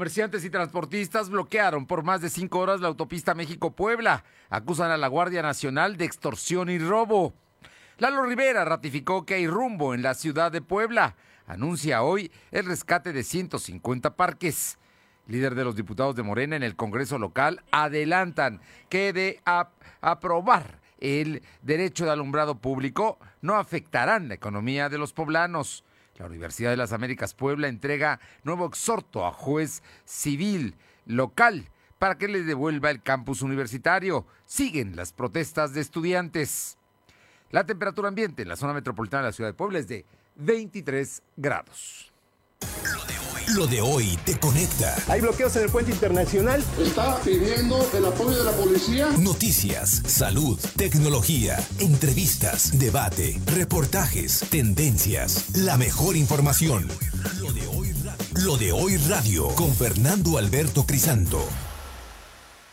Comerciantes y transportistas bloquearon por más de cinco horas la autopista México-Puebla. Acusan a la Guardia Nacional de extorsión y robo. Lalo Rivera ratificó que hay rumbo en la ciudad de Puebla. Anuncia hoy el rescate de 150 parques. Líder de los diputados de Morena en el Congreso local adelantan que de aprobar el derecho de alumbrado público no afectarán la economía de los poblanos. La Universidad de las Américas Puebla entrega nuevo exhorto a juez civil local para que le devuelva el campus universitario. Siguen las protestas de estudiantes. La temperatura ambiente en la zona metropolitana de la ciudad de Puebla es de 23 grados. Lo de hoy te conecta. Hay bloqueos en el puente internacional. Está pidiendo el apoyo de la policía. Noticias, salud, tecnología, entrevistas, debate, reportajes, tendencias, la mejor información. Lo de hoy radio, Lo de hoy radio con Fernando Alberto Crisanto.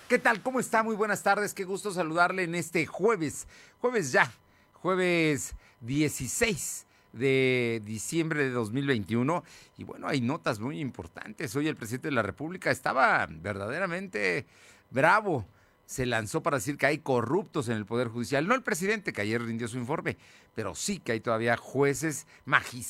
¿Qué tal? ¿Cómo está? Muy buenas tardes. Qué gusto saludarle en este jueves. Jueves ya. Jueves 16 de diciembre de 2021. Y bueno, hay notas muy importantes. Hoy el presidente de la República estaba verdaderamente bravo. Se lanzó para decir que hay corruptos en el Poder Judicial. No el presidente, que ayer rindió su informe, pero sí que hay todavía jueces,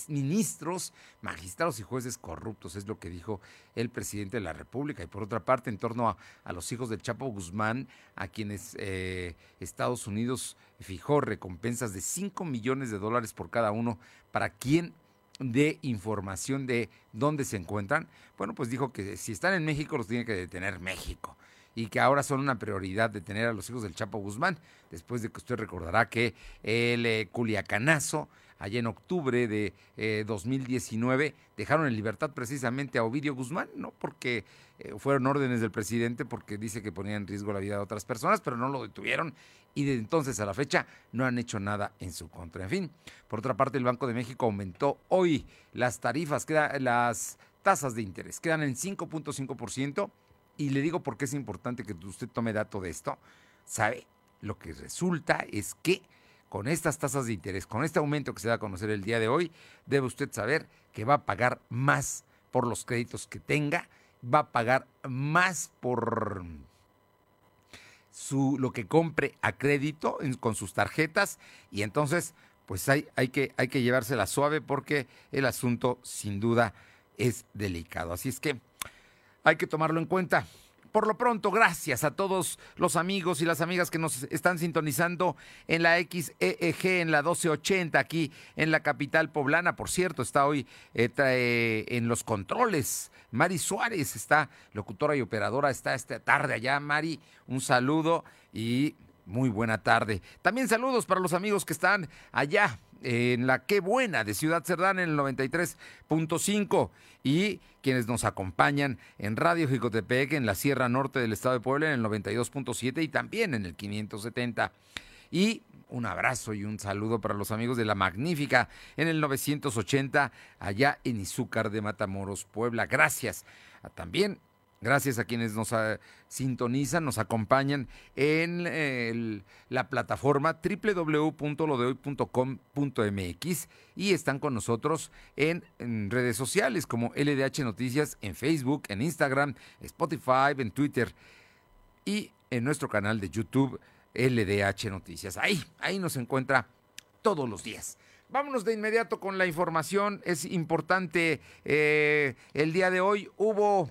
ministros, magistrados y jueces corruptos, es lo que dijo el presidente de la República. Y por otra parte, en torno a, los hijos del Chapo Guzmán, a quienes eh, Estados Unidos fijó recompensas de 5 millones de dólares por cada uno para quien dé información de dónde se encuentran. Bueno, pues dijo que si están en México los tiene que detener México y que ahora son una prioridad detener a los hijos del Chapo Guzmán, después de que usted recordará que el eh, Culiacanazo, allá en octubre de 2019, eh, dejaron en libertad precisamente a Ovidio Guzmán, ¿no? Porque eh, fueron órdenes del presidente porque dice que ponía en riesgo la vida de otras personas, pero no lo detuvieron y de entonces a la fecha no han hecho nada en su contra. En fin, por otra parte, el Banco de México aumentó hoy las tarifas, las tasas de interés, quedan en 5.5% y le digo por qué es importante que usted tome dato de esto. ¿Sabe? Lo que resulta es que con estas tasas de interés, con este aumento que se da a conocer el día de hoy, debe usted saber que va a pagar más por los créditos que tenga, va a pagar más por su, lo que compre a crédito con sus tarjetas y entonces pues hay, hay, que, hay que llevársela suave porque el asunto sin duda es delicado. Así es que hay que tomarlo en cuenta. Por lo pronto, gracias a todos los amigos y las amigas que nos están sintonizando en la XEEG, en la 1280, aquí en la capital poblana. Por cierto, está hoy eh, en los controles. Mari Suárez está, locutora y operadora, está esta tarde allá. Mari, un saludo y muy buena tarde. También saludos para los amigos que están allá en la Qué Buena de Ciudad Cerdán en el 93.5 y quienes nos acompañan en Radio Jicotepec en la Sierra Norte del Estado de Puebla en el 92.7 y también en el 570. Y un abrazo y un saludo para los amigos de La Magnífica en el 980 allá en Izúcar de Matamoros, Puebla. Gracias. También Gracias a quienes nos ah, sintonizan, nos acompañan en la plataforma www.lodehoy.com.mx y están con nosotros en, redes sociales como LDH Noticias en Facebook, en Instagram, Spotify, en Twitter y en nuestro canal de YouTube LDH Noticias. Ahí, ahí nos encuentra todos los días. Vámonos de inmediato con la información. Es importante, eh, el día de hoy hubo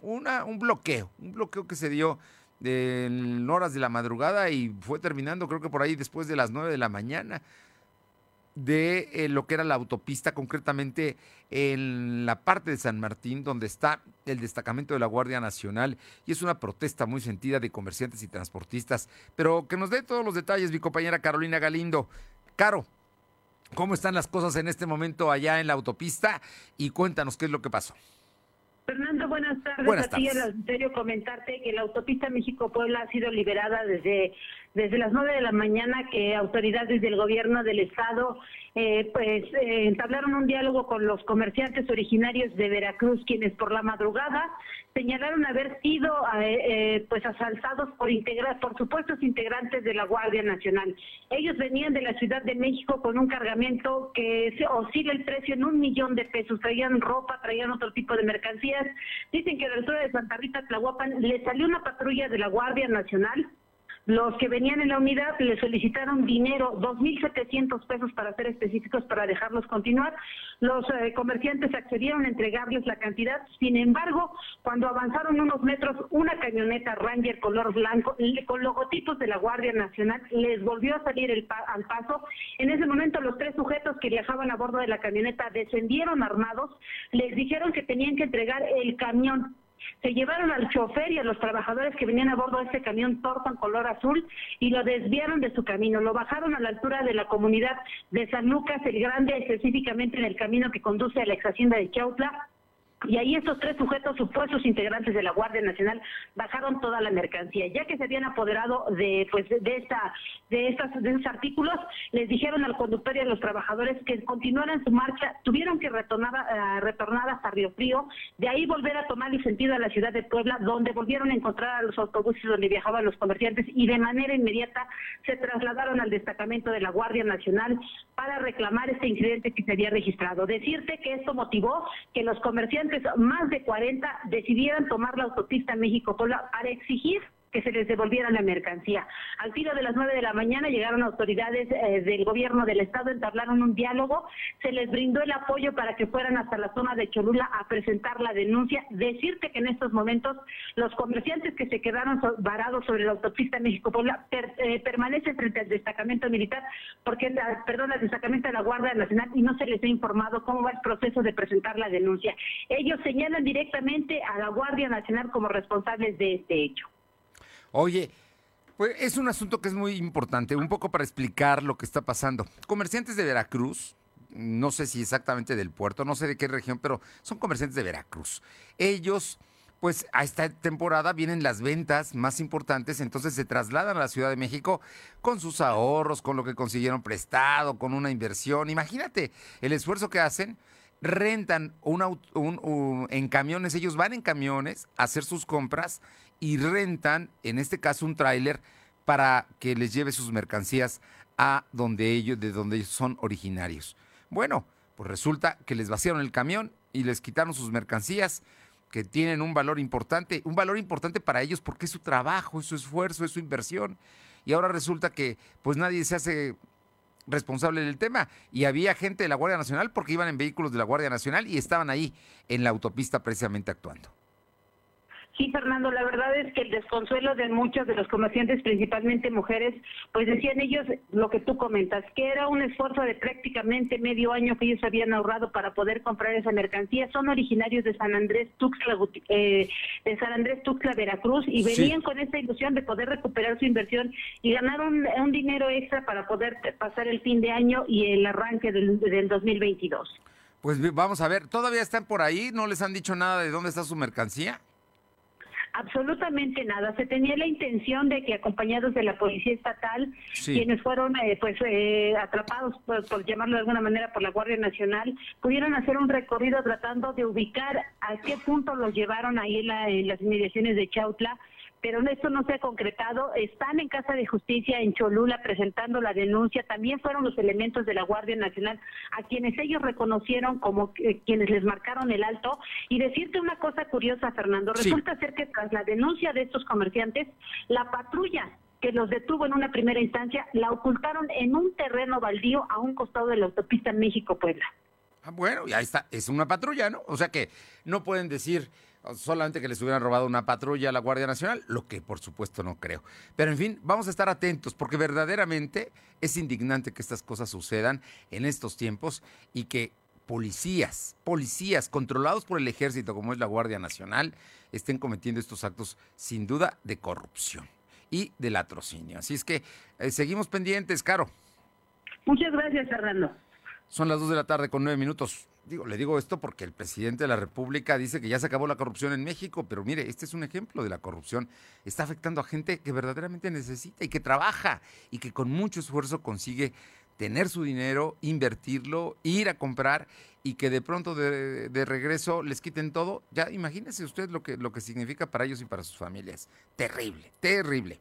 un bloqueo, un bloqueo que se dio en horas de la madrugada y fue terminando creo que por ahí después de las 9 de la mañana de eh, lo que era la autopista, concretamente en la parte de San Martín, donde está el destacamento de la Guardia Nacional, y es una protesta muy sentida de comerciantes y transportistas. Pero que nos dé todos los detalles mi compañera Carolina Galindo. Caro, ¿cómo están las cosas en este momento allá en la autopista? Y cuéntanos qué es lo que pasó. Fernando, buenas tardes. Buenas tardes. A ti, comentarte que la autopista México-Puebla ha sido liberada desde desde las nueve de la mañana que autoridades del gobierno del estado eh, pues eh, entablaron un diálogo con los comerciantes originarios de Veracruz, quienes por la madrugada señalaron haber sido eh, pues asaltados por integrar, por supuestos integrantes de la Guardia Nacional. Ellos venían de la Ciudad de México con un cargamento que se oscila el precio en un millón de pesos. Traían ropa, traían otro tipo de mercancías. Dicen que a la altura de Santa Rita Tlahuapan le salió una patrulla de la Guardia Nacional los que venían en la unidad le solicitaron dinero, 2.700 pesos para ser específicos, para dejarlos continuar. Los eh, comerciantes accedieron a entregarles la cantidad. Sin embargo, cuando avanzaron unos metros, una camioneta Ranger color blanco con logotipos de la Guardia Nacional les volvió a salir el al paso. En ese momento, los tres sujetos que viajaban a bordo de la camioneta descendieron armados, les dijeron que tenían que entregar el camión se llevaron al chofer y a los trabajadores que venían a bordo de ese camión torto en color azul y lo desviaron de su camino. Lo bajaron a la altura de la comunidad de San Lucas el Grande, específicamente en el camino que conduce a la ex hacienda de Chautla y ahí estos tres sujetos supuestos integrantes de la Guardia Nacional bajaron toda la mercancía. Ya que se habían apoderado de pues de esta de estas de esos artículos, les dijeron al conductor y a los trabajadores que continuaran su marcha, tuvieron que retornar, uh, retornar hasta Río Frío, de ahí volver a tomar el sentido a la ciudad de Puebla, donde volvieron a encontrar a los autobuses donde viajaban los comerciantes y de manera inmediata se trasladaron al destacamento de la Guardia Nacional para reclamar este incidente que se había registrado. Decirte que esto motivó que los comerciantes más de 40 decidieran tomar la autopista México-Puebla para exigir que se les devolviera la mercancía. Al tiro de las nueve de la mañana llegaron autoridades eh, del gobierno del estado, entablaron un diálogo, se les brindó el apoyo para que fueran hasta la zona de Cholula a presentar la denuncia. Decirte que en estos momentos los comerciantes que se quedaron varados sobre la autopista México-Puebla eh, permanecen frente al destacamento militar, porque perdón, al destacamento de la Guardia Nacional y no se les ha informado cómo va el proceso de presentar la denuncia. Ellos señalan directamente a la Guardia Nacional como responsables de este hecho. Oye, pues es un asunto que es muy importante, un poco para explicar lo que está pasando. Comerciantes de Veracruz, no sé si exactamente del puerto, no sé de qué región, pero son comerciantes de Veracruz. Ellos, pues a esta temporada vienen las ventas más importantes, entonces se trasladan a la Ciudad de México con sus ahorros, con lo que consiguieron prestado, con una inversión. Imagínate el esfuerzo que hacen rentan un, en camiones, ellos van en camiones a hacer sus compras y rentan, en este caso, un tráiler para que les lleve sus mercancías a donde ellos, de donde ellos son originarios. Bueno, pues resulta que les vaciaron el camión y les quitaron sus mercancías que tienen un valor importante, un valor importante para ellos porque es su trabajo, es su esfuerzo, es su inversión. Y ahora resulta que pues nadie se hace responsable del tema y había gente de la Guardia Nacional porque iban en vehículos de la Guardia Nacional y estaban ahí en la autopista precisamente actuando. Sí, Fernando, la verdad es que el desconsuelo de muchos de los comerciantes, principalmente mujeres, pues decían ellos lo que tú comentas, que era un esfuerzo de prácticamente medio año que ellos habían ahorrado para poder comprar esa mercancía. Son originarios de San Andrés Tuxtla, eh, de San Andrés Tuxtla, Veracruz, y venían con esa ilusión de poder recuperar su inversión y ganar un, dinero extra para poder pasar el fin de año y el arranque del, del 2022. Pues vamos a ver, ¿todavía están por ahí? ¿No les han dicho nada de dónde está su mercancía? Absolutamente nada. Se tenía la intención de que acompañados de la policía estatal, quienes fueron eh, pues eh, atrapados, por, llamarlo de alguna manera, por la Guardia Nacional, pudieran hacer un recorrido tratando de ubicar a qué punto los llevaron ahí en las inmediaciones de Chautla pero esto no se ha concretado. Están en Casa de Justicia en Cholula presentando la denuncia. También fueron los elementos de la Guardia Nacional a quienes ellos reconocieron como quienes les marcaron el alto. Y decirte una cosa curiosa, Fernando, resulta ser que tras la denuncia de estos comerciantes, la patrulla que los detuvo en una primera instancia la ocultaron en un terreno baldío a un costado de la autopista México-Puebla. Ah, bueno, y ahí está, es una patrulla, ¿no? O sea que no pueden decir solamente que les hubieran robado una patrulla a la Guardia Nacional, lo que por supuesto no creo. Pero en fin, vamos a estar atentos porque verdaderamente es indignante que estas cosas sucedan en estos tiempos y que policías, policías controlados por el ejército como es la Guardia Nacional, estén cometiendo estos actos sin duda de corrupción y de latrocinio. Así es que eh, seguimos pendientes, Caro. Muchas gracias, Fernando. Son las 2 de la tarde con 9 minutos. Digo, le digo esto porque el presidente de la República dice que ya se acabó la corrupción en México, pero mire, este es un ejemplo de la corrupción. Está afectando a gente que verdaderamente necesita y que trabaja y que con mucho esfuerzo consigue tener su dinero, invertirlo, ir a comprar y que de pronto de, regreso les quiten todo. Ya imagínese usted lo que, lo que significa para ellos y para sus familias. Terrible, terrible.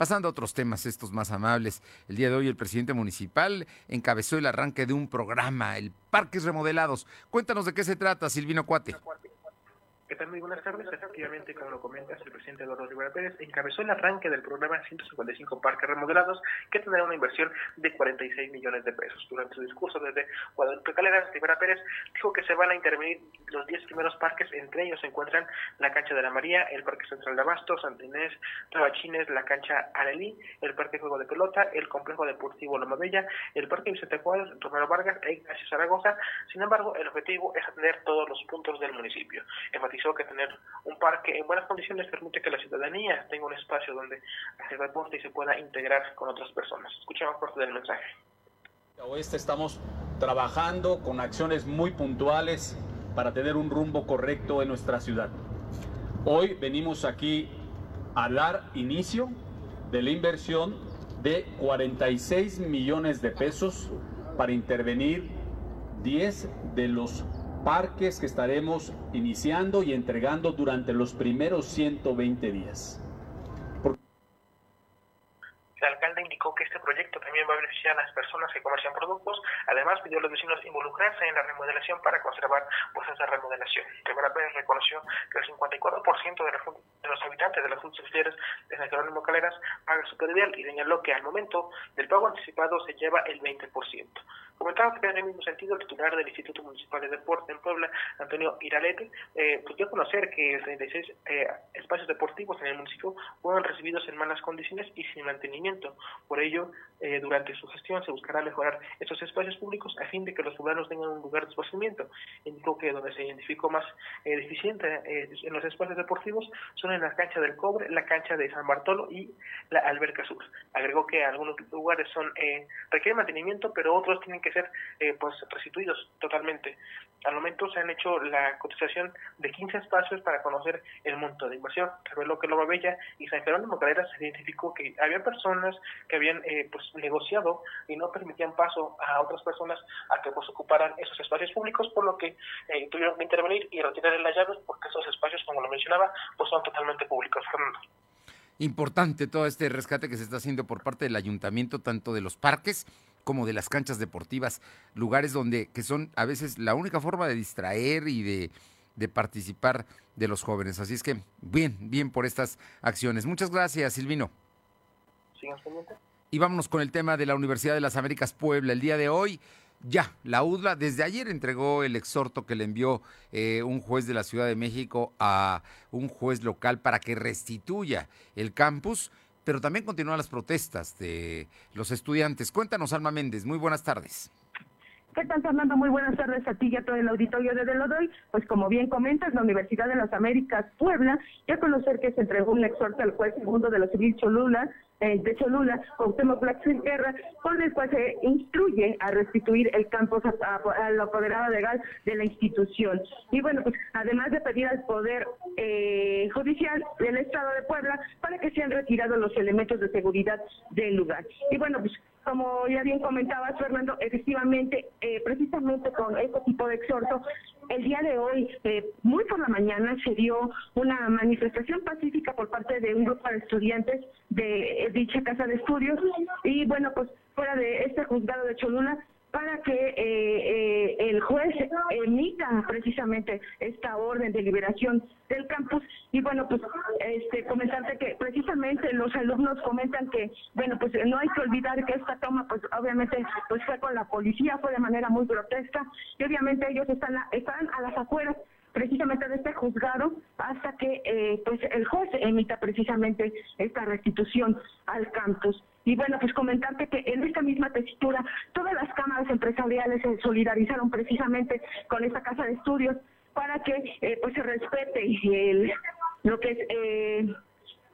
Pasando a otros temas, estos más amables, el día de hoy el presidente municipal encabezó el arranque de un programa, el Parques Remodelados. Cuéntanos de qué se trata, Silvino Cuate. ¿Qué tal? Buenas tardes. Efectivamente, como lo comentas, el presidente Eduardo Rivera Pérez encabezó el arranque del programa 155 Parques Remodelados, que tendrá una inversión de 46 millones de pesos. Durante su discurso desde Guadalupe Caleras, Rivera Pérez dijo que se van a intervenir los 10 primeros parques, entre ellos se encuentran la cancha de la María, el Parque Central de Abasto, Santa Inés, Tabachines, la cancha Arelí, el Parque Juego de Pelota, el Complejo Deportivo Loma Bella, el Parque Vicente Juárez, Romero Vargas e Ignacio Zaragoza. Sin embargo, el objetivo es atender todos los puntos del municipio que tener un parque en buenas condiciones permite que la ciudadanía tenga un espacio donde hacer deporte y se pueda integrar con otras personas. Escuchamos parte del mensaje. Oeste estamos trabajando con acciones muy puntuales para tener un rumbo correcto en nuestra ciudad. Hoy venimos aquí a dar inicio de la inversión de 46 millones de pesos para intervenir 10 de los parques que estaremos iniciando y entregando durante los primeros 120 días. El alcalde indicó que este proyecto también va a beneficiar a las personas que comercian productos. Además, pidió a los vecinos involucrarse en la remodelación para conservar pues, esa remodelación. Rivera Pérez reconoció que el 54% de, de, los habitantes de las auxiliares de San Jerónimo Caleras paga su predial y señaló que al momento del pago anticipado se lleva el 20%. Comentaba que en el mismo sentido el titular del Instituto Municipal de Deporte en Puebla, Antonio Iralete, eh, pues dio a conocer que 36 eh, espacios deportivos en el municipio fueron recibidos en malas condiciones y sin mantenimiento. Por ello, eh, durante su gestión se buscará mejorar estos espacios públicos a fin de que los poblanos tengan un lugar de esparcimiento. Indicó que donde se identificó más eh, deficiente eh, en los espacios deportivos son en la cancha del Cobre, la cancha de San Bartolo y la Alberca Sur. Agregó que algunos lugares son requieren mantenimiento, pero otros tienen que ser eh, pues restituidos totalmente. Al momento se han hecho la cotización de 15 espacios para conocer el monto de inversión. Reveló que Loma Bella y San Jerónimo Calera se identificó que había personas que habían eh, pues negociado y no permitían paso a otras personas a que pues ocuparan esos espacios públicos, por lo que eh, tuvieron que intervenir y retirar las llaves porque esos espacios, como lo mencionaba, pues son totalmente públicos. Fernando importante todo este rescate que se está haciendo por parte del ayuntamiento, tanto de los parques como de las canchas deportivas, lugares donde que son a veces la única forma de distraer y de, de participar de los jóvenes. Así es que bien, bien por estas acciones. Muchas gracias, Silvino. Y vámonos con el tema de la Universidad de las Américas Puebla. El día de hoy, ya, la UDLA desde ayer entregó el exhorto que le envió eh, un juez de la Ciudad de México a un juez local para que restituya el campus pero también continúan las protestas de los estudiantes. Cuéntanos, Alma Méndez, muy buenas tardes. ¿Qué tal, Fernando? Muy buenas tardes a ti y a todo el auditorio de Delodoy. Pues como bien comentas, la Universidad de las Américas Puebla, ya conocer que se entregó un exhorto al juez segundo de la civil Cholula, de Cholula, Cuauhtémoc Blanco Guerra, con el cual se instruye a restituir el campus a, la apoderada legal de la institución. Y bueno, pues además de pedir al Poder eh, Judicial del Estado de Puebla para que sean retirados los elementos de seguridad del lugar. Y bueno, pues como ya bien comentabas, Fernando, efectivamente, eh, precisamente con este tipo de exhorto, el día de hoy, eh, muy por la mañana, se dio una manifestación pacífica por parte de un grupo de estudiantes de dicha casa de estudios. Y bueno, pues fuera de este juzgado de Cholula para que eh, eh, el juez emita precisamente esta orden de liberación del campus y bueno pues este comentarte que precisamente los alumnos comentan que bueno pues no hay que olvidar que esta toma pues obviamente pues fue con la policía fue de manera muy grotesca y obviamente ellos están están a las afueras precisamente de este juzgado hasta que eh, pues el juez emita precisamente esta restitución al campus. Y bueno, pues comentarte que en esta misma textura todas las cámaras empresariales se solidarizaron precisamente con esta casa de estudios para que eh, pues se respete el, lo que es eh,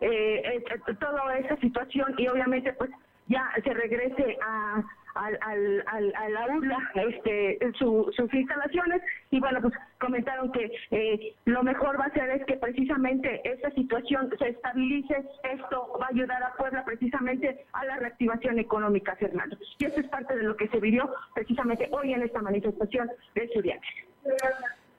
eh, toda esa situación y obviamente pues ya se regrese a, al, al, a la URLA este, sus instalaciones y bueno, pues comentaron que eh, lo mejor va a ser es que precisamente esta situación se estabilice, esto va a ayudar a Puebla precisamente a la reactivación económica, Fernando. Y eso es parte de lo que se vivió precisamente hoy en esta manifestación de estudiantes.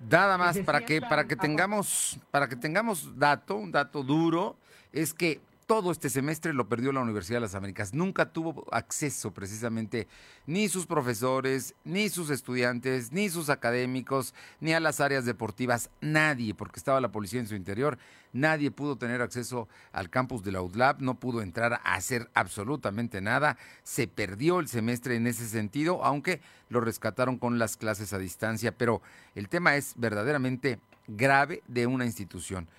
Nada más para que para que tengamos para que tengamos dato, un dato duro, es que todo este semestre lo perdió la Universidad de las Américas. Nunca tuvo acceso precisamente ni sus profesores, ni sus estudiantes, ni sus académicos, ni a las áreas deportivas. Nadie, porque estaba la policía en su interior, nadie pudo tener acceso al campus de la UDLAB, no pudo entrar a hacer absolutamente nada. Se perdió el semestre en ese sentido, aunque lo rescataron con las clases a distancia. Pero el tema es verdaderamente grave de una institución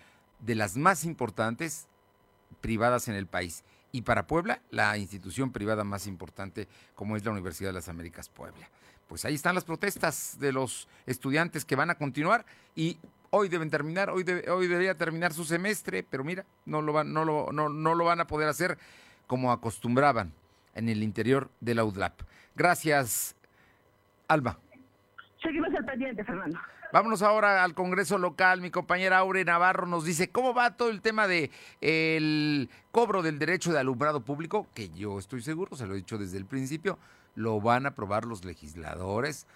de las más importantes privadas en el país. Y para Puebla, la institución privada más importante como es la Universidad de las Américas Puebla. Pues ahí están las protestas de los estudiantes que van a continuar y hoy deben terminar, hoy, hoy debería terminar su semestre, pero mira, no lo, van, no, lo, no, no lo van a poder hacer como acostumbraban en el interior de la UDLAP. Gracias, Alba. Seguimos al pendiente, Fernando. Vámonos ahora al Congreso local. Mi compañera Aure Navarro nos dice cómo va todo el tema de el cobro del derecho de alumbrado público, que yo estoy seguro, se lo he dicho desde el principio, lo van a aprobar los legisladores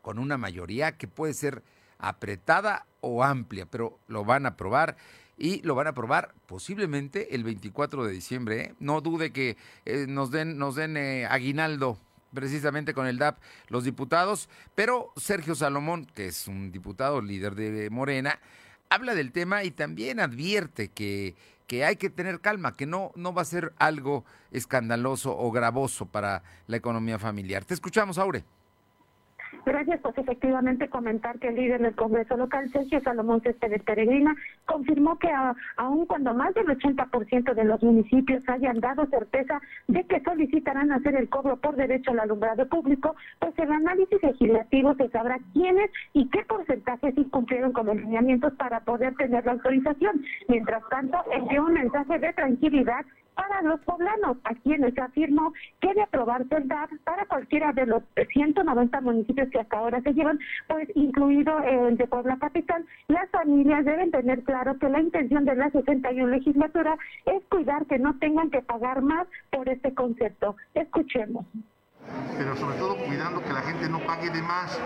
con una mayoría que puede ser apretada o amplia, pero lo van a aprobar y lo van a aprobar posiblemente el 24 de diciembre. ¿eh? No dude que eh, nos den, nos den eh, aguinaldo precisamente con el DAP los diputados, pero Sergio Salomón, que es un diputado líder de Morena, habla del tema y también advierte que, que hay que tener calma, que no, no va a ser algo escandaloso o gravoso para la economía familiar. Te escuchamos, Aure. Gracias, pues efectivamente comentar que el líder del Congreso local, Sergio Salomón Céspedes Peregrina, confirmó que aun cuando más del 80% de los municipios hayan dado certeza de que solicitarán hacer el cobro por derecho al alumbrado público, pues el análisis legislativo se sabrá quiénes y qué porcentajes incumplieron con los lineamientos para poder tener la autorización. Mientras tanto, envió un mensaje de tranquilidad para los poblanos, a quienes afirmó que de aprobarse el DAP para cualquiera de los 190 municipios que hasta ahora se llevan, pues incluido el de Puebla Capital, las familias deben tener claro que la intención de la 61 legislatura es cuidar que no tengan que pagar más por este concepto. Escuchemos pero sobre todo cuidando que la gente no pague de más,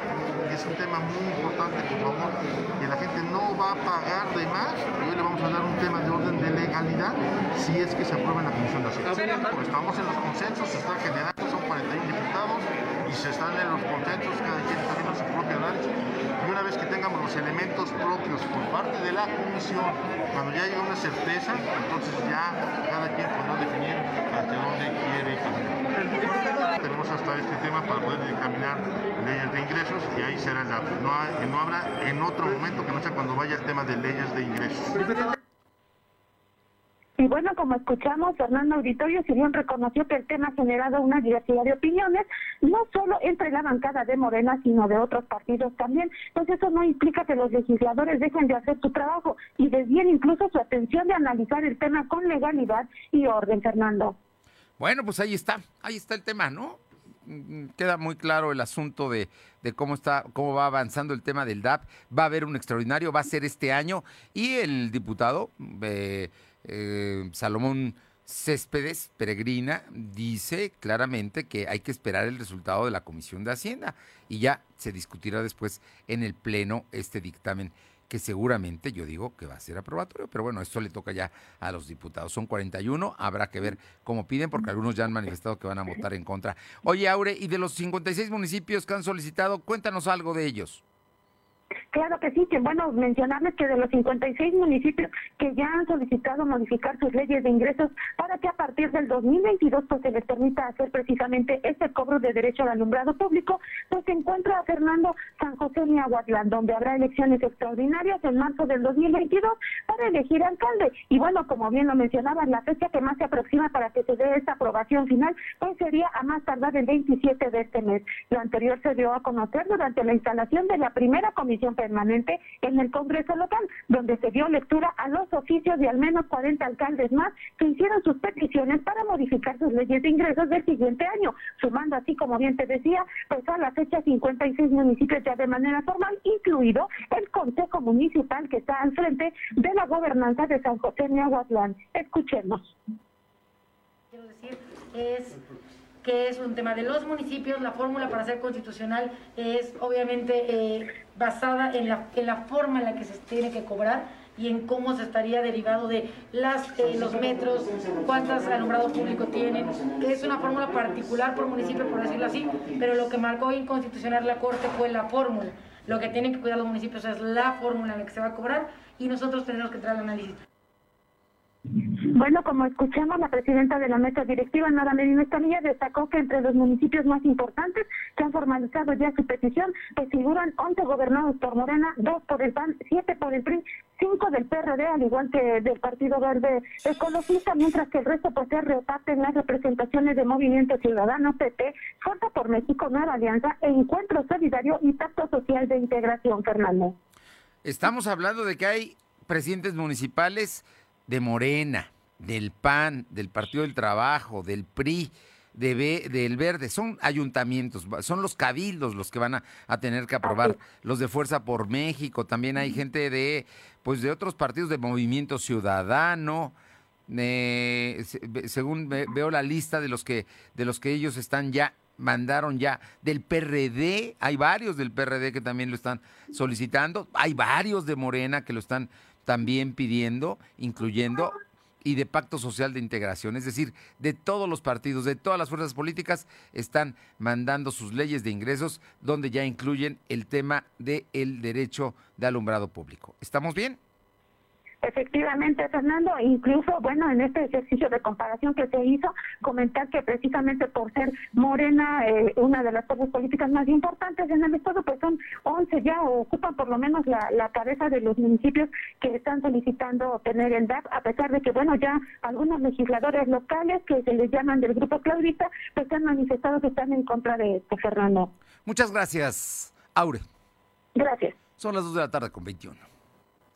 es un tema muy importante, por favor, que la gente no va a pagar de más, y hoy le vamos a dar un tema de orden de legalidad si es que se aprueba en la Comisión de Hacienda. Pues estamos en los consensos, se está generando, son 41 diputados y se están en los consensos, cada quien está haciendo su propio análisis, y una vez que tengamos los elementos propios por parte de la Comisión, cuando ya haya una certeza, entonces ya cada quien podrá definir hacia dónde quiere caminar. Tenemos hasta este tema para poder determinar leyes de ingresos y ahí será la, no, no habrá en otro momento que no sea cuando vaya el tema de leyes de ingresos. Y bueno, como escuchamos, Fernando Auditorio, si bien reconoció que el tema ha generado una diversidad de opiniones, no solo entre la bancada de Morena, sino de otros partidos también, pues eso no implica que los legisladores dejen de hacer su trabajo y desvíen incluso su atención de analizar el tema con legalidad y orden, Fernando. Bueno, pues ahí está, ahí está el tema, ¿no? Mm, queda muy claro el asunto de, cómo está, cómo va avanzando el tema del DAP. Va a haber un extraordinario, va a ser este año. Y el diputado eh, eh, Salomón Céspedes Peregrina dice claramente que hay que esperar el resultado de la Comisión de Hacienda y ya se discutirá después en el Pleno este dictamen que seguramente yo digo que va a ser aprobatorio, pero bueno, esto le toca ya a los diputados. Son 41, habrá que ver cómo piden, porque algunos ya han manifestado que van a votar en contra. Oye, Aure, y de los 56 municipios que han solicitado, cuéntanos algo de ellos. Claro que sí, que bueno, mencionarles que de los 56 municipios que ya han solicitado modificar sus leyes de ingresos para que a partir del 2022 pues se les permita hacer precisamente este cobro de derecho al alumbrado público, pues se encuentra Fernando San José Niahuatlán, donde habrá elecciones extraordinarias en marzo del 2022 para elegir alcalde. Y bueno, como bien lo mencionaba, la fecha que más se aproxima para que se dé esta aprobación final, pues sería a más tardar el 27 de este mes. Lo anterior se dio a conocer durante la instalación de la primera comisión permanente en el Congreso local, donde se dio lectura a los oficio de al menos 40 alcaldes más que hicieron sus peticiones para modificar sus leyes de ingresos del siguiente año, sumando así, como bien te decía, pues a la fecha 56 municipios ya de manera formal, incluido el Consejo Municipal que está al frente de la gobernanza de San José Neahuatlán. Escuchemos. Quiero decir, es es un tema de los municipios, la fórmula para ser constitucional es obviamente eh, basada en la, en la forma en la que se tiene que cobrar y en cómo se estaría derivado de las, eh, los metros, cuántas alumbrado público tienen. Es una fórmula particular por municipio, por decirlo así, pero lo que marcó inconstitucional la Corte fue la fórmula. Lo que tienen que cuidar los municipios es la fórmula en la que se va a cobrar y nosotros tenemos que entrar al análisis. Bueno, como escuchamos, la presidenta de la mesa directiva, Nora Medina Estamilla, destacó que entre los municipios más importantes que han formalizado ya su petición, pues figuran 11 gobernados por Morena, 2 por el PAN, 7 por el PRI, 5 del PRD, al igual que del Partido Verde Ecologista, mientras que el resto pues se reparten las representaciones de Movimiento Ciudadano, PP, Fuerza por México, Nueva Alianza, Encuentro Solidario y Pacto Social de Integración, Fernando. Estamos hablando de que hay presidentes municipales de Morena, del PAN, del Partido del Trabajo, del PRI, de del Verde, son ayuntamientos, son los cabildos los que van a, tener que aprobar, los de Fuerza por México, también hay gente de, pues de otros partidos de Movimiento Ciudadano, según veo la lista de los que, de los que ellos están ya mandaron ya del PRD, hay varios del PRD que también lo están solicitando, hay varios de Morena que lo están también pidiendo, incluyendo y de pacto social de integración, es decir, de todos los partidos, de todas las fuerzas políticas, están mandando sus leyes de ingresos donde ya incluyen el tema del el derecho de alumbrado público. ¿Estamos bien? Efectivamente, Fernando, incluso, bueno, en este ejercicio de comparación que se hizo, comentar que precisamente por ser Morena eh, una de las fuerzas políticas más importantes en el Estado, pues son 11 ya, ocupan por lo menos la, la cabeza de los municipios que están solicitando tener el DAP, a pesar de que, bueno, ya algunos legisladores locales que se les llaman del Grupo Claudita, pues han manifestado que están en contra de esto, Fernando. Muchas gracias, Aure. Gracias. Son las 2 de la tarde con 21.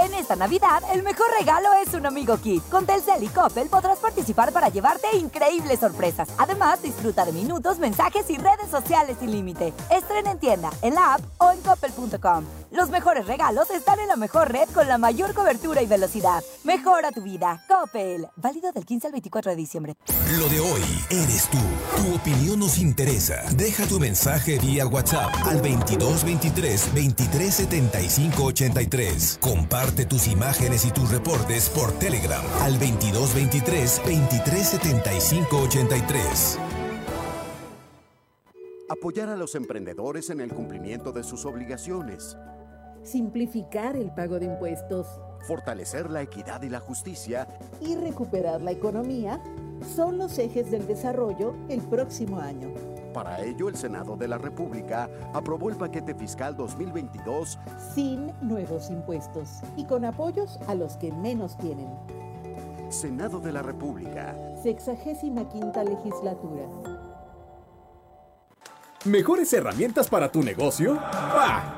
En esta Navidad, el mejor regalo es un amigo Kit. Con Telcel y Coppel podrás participar para llevarte increíbles sorpresas. Además, disfruta de minutos, mensajes y redes sociales sin límite. Estrena en tienda, en la app o en coppel.com. Los mejores regalos están en la mejor red con la mayor cobertura y velocidad. Mejora tu vida. Coppel. Válido del 15 al 24 de diciembre. Lo de hoy eres tú. Tu opinión nos interesa. Deja tu mensaje vía WhatsApp al 2223 2375 83. Comparte tus imágenes y tus reportes por Telegram al 2223 2375 83. Apoyar a los emprendedores en el cumplimiento de sus obligaciones simplificar el pago de impuestos, fortalecer la equidad y la justicia y recuperar la economía son los ejes del desarrollo el próximo año. Para ello, el Senado de la República aprobó el paquete fiscal 2022 sin nuevos impuestos y con apoyos a los que menos tienen. Senado de la República. Sexagésima quinta legislatura. ¿Mejores herramientas para tu negocio? ¡Bah!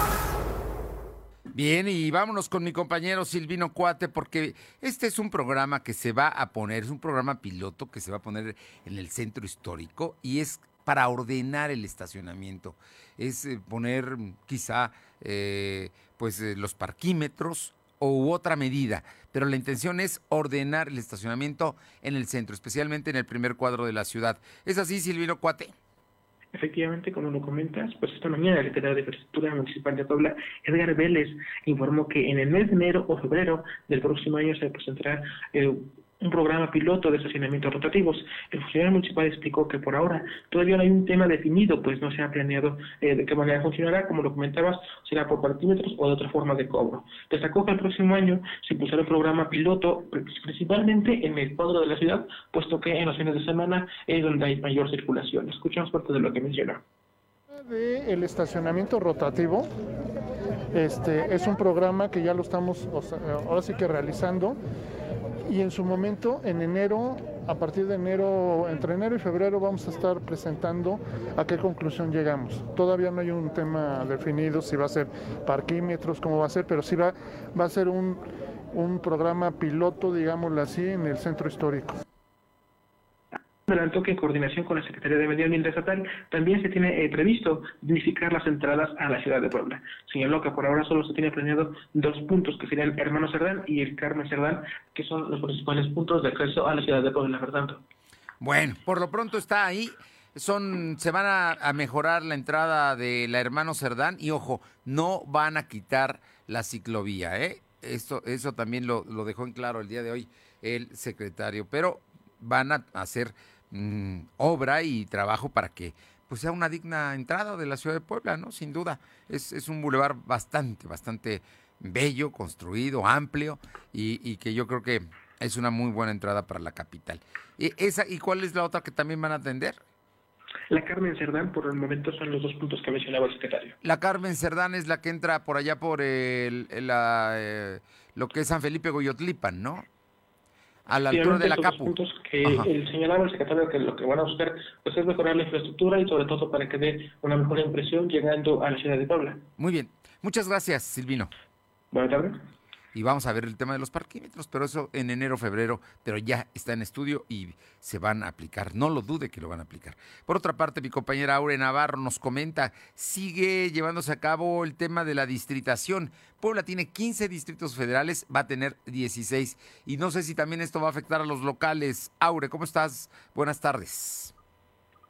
Bien, y vámonos con mi compañero Silvino Cuate, porque este es un programa que se va a poner, es un programa piloto que se va a poner en el centro histórico y es para ordenar el estacionamiento. Es eh, poner quizá eh, pues eh, los parquímetros u otra medida, pero la intención es ordenar el estacionamiento en el centro, especialmente en el primer cuadro de la ciudad. ¿Es así, Silvino Cuate? Efectivamente, como lo comentas, pues esta mañana el secretario de Infraestructura Municipal de Puebla, Edgar Vélez, informó que en el mes de enero o febrero del próximo año se presentará eh, un programa piloto de estacionamientos rotativos. El funcionario municipal explicó que por ahora todavía no hay un tema definido, pues no se ha planeado eh, de qué manera funcionará, como lo comentabas, será por partímetros o de otra forma de cobro. Destacó que el próximo año se impulsará un programa piloto, principalmente en el cuadro de la ciudad, puesto que en los fines de semana es donde hay mayor circulación. Escuchamos parte de lo que menciona. el estacionamiento rotativo este, es un programa que ya lo estamos ahora sí que realizando y en su momento, en enero, a partir de enero, entre enero y febrero vamos a estar presentando a qué conclusión llegamos. Todavía no hay un tema definido si va a ser parquímetros, cómo va a ser, pero sí va, va a ser un, un programa piloto, digámoslo así, en el centro histórico adelantó que en coordinación con la Secretaría de Medio Ambiente Estatal también se tiene eh, previsto dignificar las entradas a la ciudad de Puebla. Señaló que por ahora solo se tiene planeado dos puntos, que serían Hermano Cerdán y el Carmen Cerdán, que son los principales puntos de acceso a la ciudad de Puebla, ¿verdad? Bueno, por lo pronto está ahí. Son, se van a, mejorar la entrada de la Hermano Cerdán y ojo, no van a quitar la ciclovía, ¿eh? Esto, eso también lo, lo dejó en claro el día de hoy el secretario, pero van a hacer Mm, obra y trabajo para que pues sea una digna entrada de la ciudad de Puebla, ¿no? Sin duda. Es, es un bulevar bastante, bastante bello, construido, amplio y, que yo creo que es una muy buena entrada para la capital. ¿Y, esa, ¿Y cuál es la otra que también van a atender? La Carmen Cerdán, por el momento, son los dos puntos que mencionaba el secretario. La Carmen Cerdán es la que entra por allá por el, la, eh, lo que es San Felipe Goyotlipan, ¿no? A la altura de la Capu. que el señalaba el secretario que lo que van a buscar pues es mejorar la infraestructura y sobre todo para que dé una mejor impresión llegando a la ciudad de Puebla. Muy bien. Muchas gracias, Silvino. Buenas tardes y vamos a ver el tema de los parquímetros, pero eso en enero, febrero, pero ya está en estudio y se van a aplicar. No lo dude que lo van a aplicar. Por otra parte, mi compañera Aure Navarro nos comenta, sigue llevándose a cabo el tema de la distritación. Puebla tiene 15 distritos federales, va a tener 16. Y no sé si también esto va a afectar a los locales. Aure, ¿cómo estás? Buenas tardes.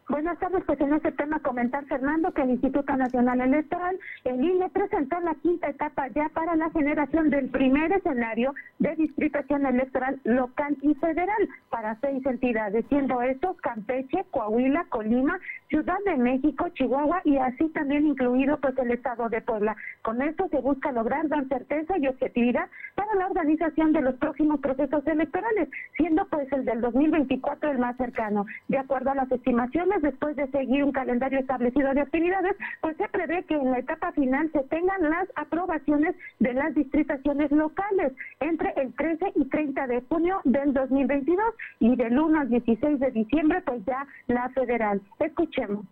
Buenas tardes, pues en este tema comentar, Fernando, que el Instituto Nacional Electoral, el INE, presentó la quinta etapa ya para la generación del primer escenario de distritación electoral local y federal para seis entidades, siendo estos Campeche, Coahuila, Colima, Ciudad de México, Chihuahua y así también incluido pues el estado de Puebla. Con esto se busca lograr dar certeza y objetividad la organización de los próximos procesos electorales, siendo pues el del 2024 el más cercano. De acuerdo a las estimaciones, después de seguir un calendario establecido de actividades, pues se prevé que en la etapa final se tengan las aprobaciones de las distritaciones locales entre el 13 y 30 de junio del 2022 y del 1 al 16 de diciembre, pues ya la federal. Escuchemos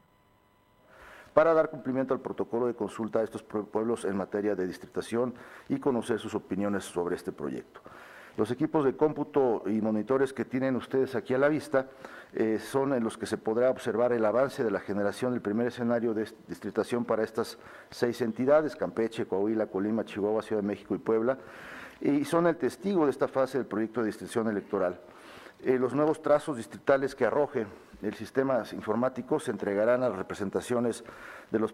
para dar cumplimiento al protocolo de consulta a estos pueblos en materia de distritación y conocer sus opiniones sobre este proyecto. Los equipos de cómputo y monitores que tienen ustedes aquí a la vista eh, son en los que se podrá observar el avance de la generación del primer escenario de distritación para estas seis entidades, Campeche, Coahuila, Colima, Chihuahua, Ciudad de México y Puebla, y son el testigo de esta fase del proyecto de distritación electoral. Eh, los nuevos trazos distritales que arroje el sistema informático se entregarán a las representaciones de los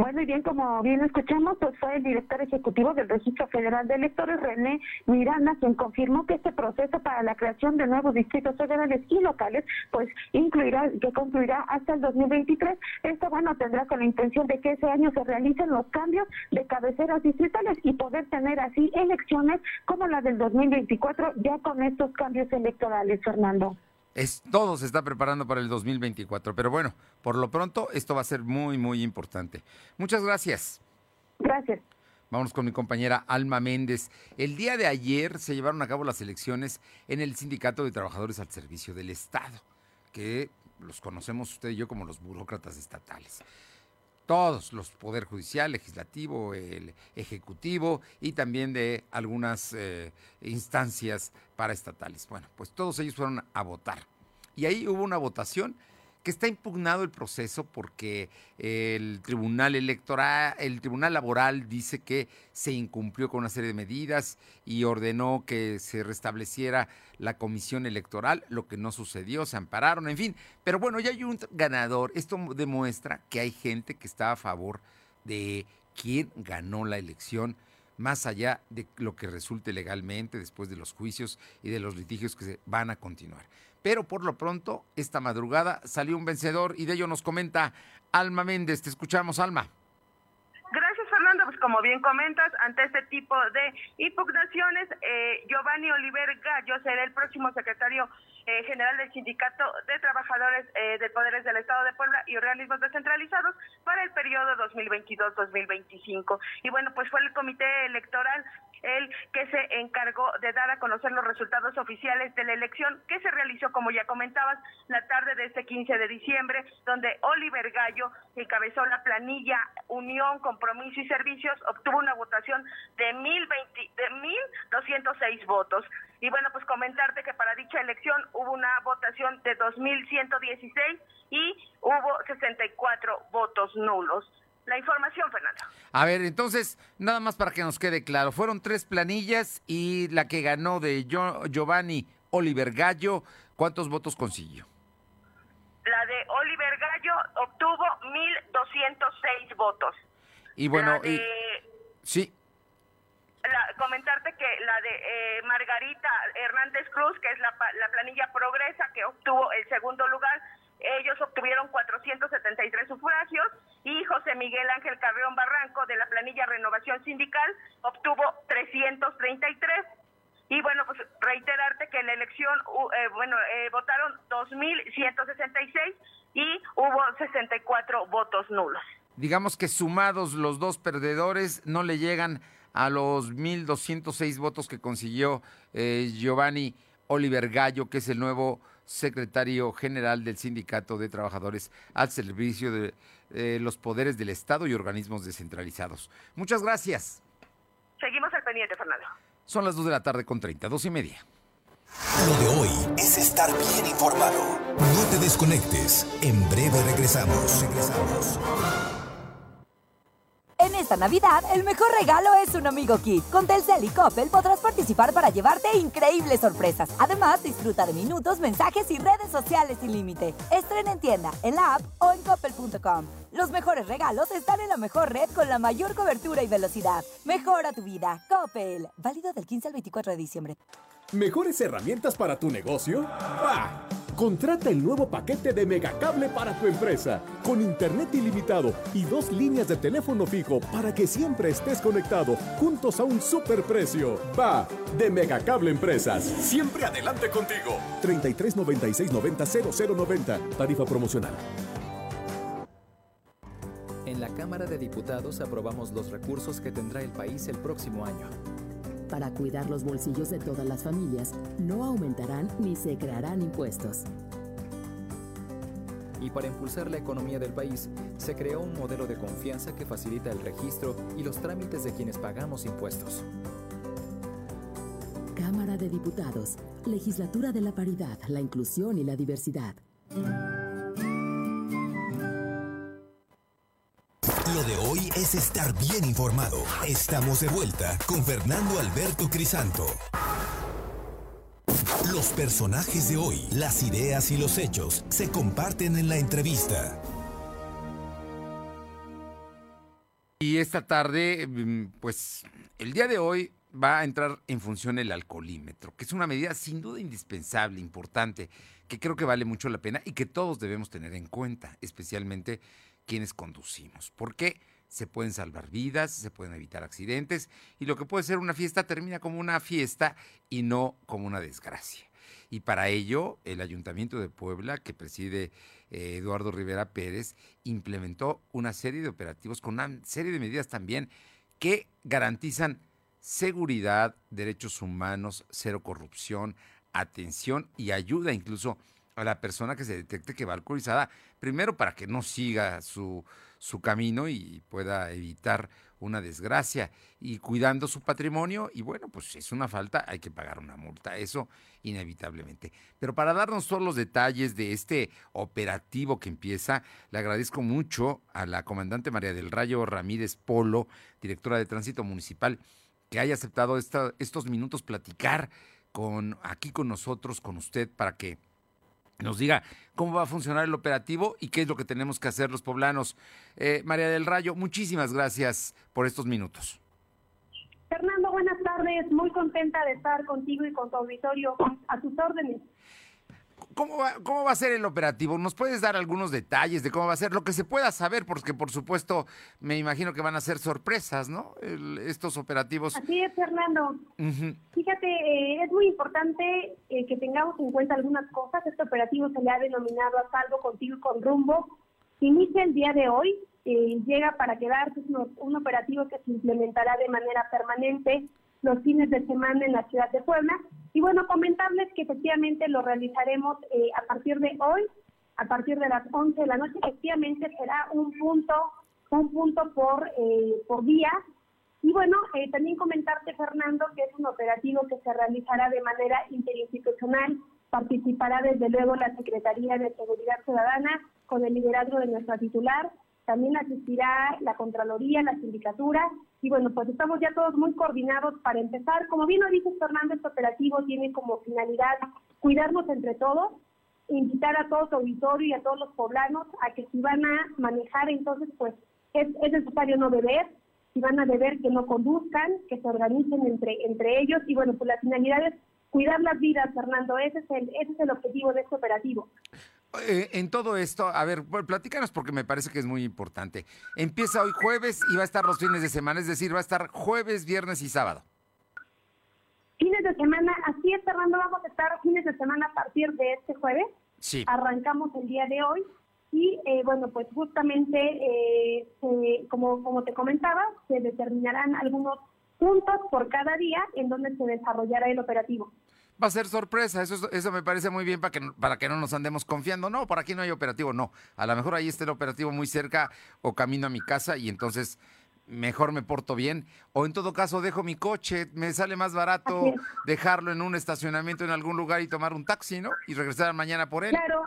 bueno, y bien, como bien escuchamos, pues fue el director ejecutivo del Registro Federal de Electores, René Miranda, quien confirmó que este proceso para la creación de nuevos distritos federales y locales, pues incluirá, que concluirá hasta el 2023. Esto, bueno, tendrá con la intención de que ese año se realicen los cambios de cabeceras distritales y poder tener así elecciones como la del 2024, ya con estos cambios electorales, Fernando. Es, todo se está preparando para el 2024, pero bueno, por lo pronto esto va a ser muy, muy importante. Muchas gracias. Gracias. Vamos con mi compañera Alma Méndez. El día de ayer se llevaron a cabo las elecciones en el Sindicato de Trabajadores al Servicio del Estado, que los conocemos usted y yo como los burócratas estatales todos los poder judicial, legislativo, el ejecutivo y también de algunas eh, instancias paraestatales. Bueno, pues todos ellos fueron a votar. Y ahí hubo una votación que está impugnado el proceso porque el Tribunal Electoral, el Tribunal Laboral dice que se incumplió con una serie de medidas y ordenó que se restableciera la comisión electoral, lo que no sucedió, se ampararon, en fin. Pero bueno, ya hay un ganador. Esto demuestra que hay gente que está a favor de quién ganó la elección más allá de lo que resulte legalmente después de los juicios y de los litigios que se van a continuar. Pero por lo pronto, esta madrugada salió un vencedor y de ello nos comenta Alma Méndez. Te escuchamos, Alma como bien comentas, ante este tipo de impugnaciones, eh, Giovanni Oliver Gallo será el próximo secretario eh, general del Sindicato de Trabajadores eh, de Poderes del Estado de Puebla y organismos descentralizados para el periodo 2022-2025. Y bueno, pues fue el comité electoral el que se encargó de dar a conocer los resultados oficiales de la elección que se realizó, como ya comentabas, la tarde de este 15 de diciembre, donde Oliver Gallo encabezó la planilla Unión, Compromiso y Servicios, obtuvo una votación de 1.206 de votos. Y bueno, pues comentarte que para dicha elección hubo una votación de 2.116 y hubo 64 votos nulos. La información, Fernando. A ver, entonces, nada más para que nos quede claro, fueron tres planillas y la que ganó de Giovanni Oliver Gallo, ¿cuántos votos consiguió? La de Oliver Gallo obtuvo 1.206 votos. Y bueno, sí comentarte que la de eh, Margarita Hernández Cruz, que es la, la planilla Progresa, que obtuvo el segundo lugar, ellos obtuvieron 473 sufragios y José Miguel Ángel Carreón Barranco de la planilla Renovación Sindical obtuvo 333. Y bueno, pues reiterarte que en la elección, eh, bueno, eh, votaron 2.166 y hubo 64 votos nulos. Digamos que sumados los dos perdedores no le llegan a los 1.206 votos que consiguió eh, Giovanni Oliver Gallo, que es el nuevo secretario general del Sindicato de Trabajadores al servicio de los poderes del Estado y organismos descentralizados. Muchas gracias. Seguimos al pendiente, Fernando. Son las 2 de la tarde con 30, dos y media. Lo de hoy es estar bien informado. No te desconectes. En breve regresamos. Regresamos. En esta Navidad, el mejor regalo es un amigo Kit. Con Telcel y Coppel podrás participar para llevarte increíbles sorpresas. Además, disfruta de minutos, mensajes y redes sociales sin límite. Estrena en tienda, en la app o en coppel.com. Los mejores regalos están en la mejor red con la mayor cobertura y velocidad. Mejora tu vida. Coppel. Válido del 15 al 24 de diciembre. ¿Mejores herramientas para tu negocio? Contrata el nuevo paquete de Megacable para tu empresa, con internet ilimitado y dos líneas de teléfono fijo para que siempre estés conectado, juntos a un superprecio. Va, de Megacable Empresas. Siempre adelante contigo. 33 96 90 0090. Tarifa promocional. En la Cámara de Diputados aprobamos los recursos que tendrá el país el próximo año para cuidar los bolsillos de todas las familias, no aumentarán ni se crearán impuestos. Y para impulsar la economía del país, se creó un modelo de confianza que facilita el registro y los trámites de quienes pagamos impuestos. Cámara de Diputados, Legislatura de la Paridad, la Inclusión y la Diversidad. Lo de hoy es estar bien informado. Estamos de vuelta con Fernando Alberto Crisanto. Los personajes de hoy, las ideas y los hechos se comparten en la entrevista. Y esta tarde, mm, pues el día de hoy va a entrar en función el alcoholímetro, que es una medida sin duda indispensable, importante, que creo que vale mucho la pena y que todos debemos tener en cuenta, especialmente quienes conducimos. Porque se pueden salvar vidas, se pueden evitar accidentes y lo que puede ser una fiesta termina como una fiesta y no como una desgracia. Y para ello, el Ayuntamiento de Puebla, que preside eh, Eduardo Rivera Pérez, implementó una serie de operativos con una serie de medidas también que garantizan seguridad, derechos humanos, cero corrupción, atención y ayuda incluso a la persona que se detecte que va alcoholizada, primero para que no siga su, su camino y pueda evitar una desgracia y cuidando su patrimonio y bueno, pues si es una falta, hay que pagar una multa, eso inevitablemente. Pero para darnos todos los detalles de este operativo que empieza, le agradezco mucho a la comandante María del Rayo Ramírez Polo, directora de Tránsito Municipal, que haya aceptado estos minutos platicar con aquí con nosotros, con usted, para que nos diga cómo va a funcionar el operativo y qué es lo que tenemos que hacer los poblanos. Eh, María del Rayo, muchísimas gracias por estos minutos. tardes, muy contenta de estar contigo y con tu auditorio a tus órdenes. ¿Cómo va, ¿Cómo va a ser el operativo? ¿Nos puedes dar algunos detalles de cómo va a ser? Lo que se pueda saber, porque por supuesto me imagino que van a ser sorpresas, ¿no? El- estos operativos. Así es, Fernando. Fíjate, eh, es muy importante eh, que tengamos en cuenta algunas cosas. Este operativo se le ha denominado a salvo contigo y con rumbo. Inicia el día de hoy, eh, llega para quedarse, es un, un operativo que se implementará de manera permanente los fines de semana en la ciudad de Puebla. Y bueno, comentarles que efectivamente lo realizaremos eh, a partir de hoy, a partir de las 11 de la noche. Efectivamente será un punto, un punto por, eh, por día. Y bueno, eh, también comentarte, Fernando, que es un operativo que se realizará de manera interinstitucional. Participará desde luego la Secretaría de Seguridad Ciudadana con el liderazgo de nuestra titular. También asistirá la Contraloría, la Sindicatura. Y bueno, pues estamos ya todos muy coordinados para empezar. Como bien lo dices, Fernando, este operativo tiene como finalidad cuidarnos entre todos, invitar a todo su auditorio y a todos los poblanos a que si van a manejar, entonces pues es, es necesario no beber, si van a beber que no conduzcan, que se organicen entre, entre ellos y bueno, pues la finalidad es cuidar las vidas, Fernando, ese es el, ese es el objetivo de este operativo. Eh, en todo esto, a ver, bueno, platícanos porque me parece que es muy importante. Empieza hoy jueves y va a estar los fines de semana, es decir, va a estar jueves, viernes y sábado. Fines de semana, así es, Fernando, vamos a estar fines de semana a partir de este jueves. Sí. Arrancamos el día de hoy y eh, bueno, pues justamente, eh, se- como, como te comentaba, se determinarán algunos puntos por cada día en donde se desarrollará el operativo. Va a ser sorpresa, eso, es- eso me parece muy bien para que, no- para que no nos andemos confiando. No, por aquí no hay operativo, no. A lo mejor ahí está el operativo muy cerca o camino a mi casa y entonces mejor me porto bien. O en todo caso dejo mi coche, me sale más barato dejarlo en un estacionamiento en algún lugar y tomar un taxi, ¿no? Y regresar mañana por él. Claro,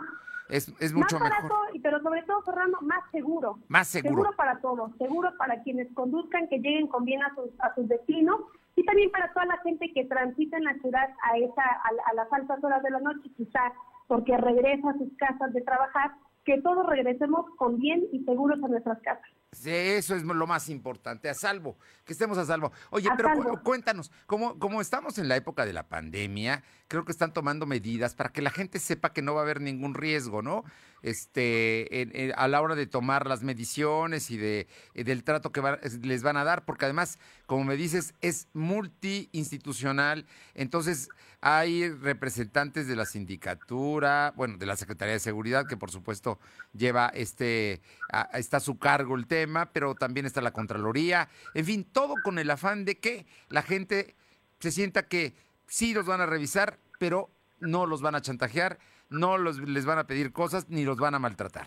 Es, es mucho más mejor. barato, y pero sobre todo, Fernando, más seguro. Más seguro. para todos, seguro para quienes conduzcan, que lleguen con bien a sus, a sus destinos también para toda la gente que transita en la ciudad a, esa, a, a las altas horas de la noche, quizás porque regresa a sus casas de trabajar, que todos regresemos con bien y seguros a nuestras casas. Sí, eso es lo más importante, a salvo, que estemos a salvo. Oye, A pero salvo. cuéntanos, como, como estamos en la época de la pandemia, creo que están tomando medidas para que la gente sepa que no va a haber ningún riesgo, ¿no? Este, en- en- a la hora de tomar las mediciones y de, eh, del trato que va- es- les van a dar, porque además, como me dices, es multiinstitucional, entonces hay representantes de la sindicatura, bueno, de la Secretaría de Seguridad, que por supuesto lleva este, a- está a su cargo el tema, pero también está la Contraloría, en fin, todo con el afán de que la gente se sienta que sí los van a revisar, pero no los van a chantajear, no les van a pedir cosas ni los van a maltratar.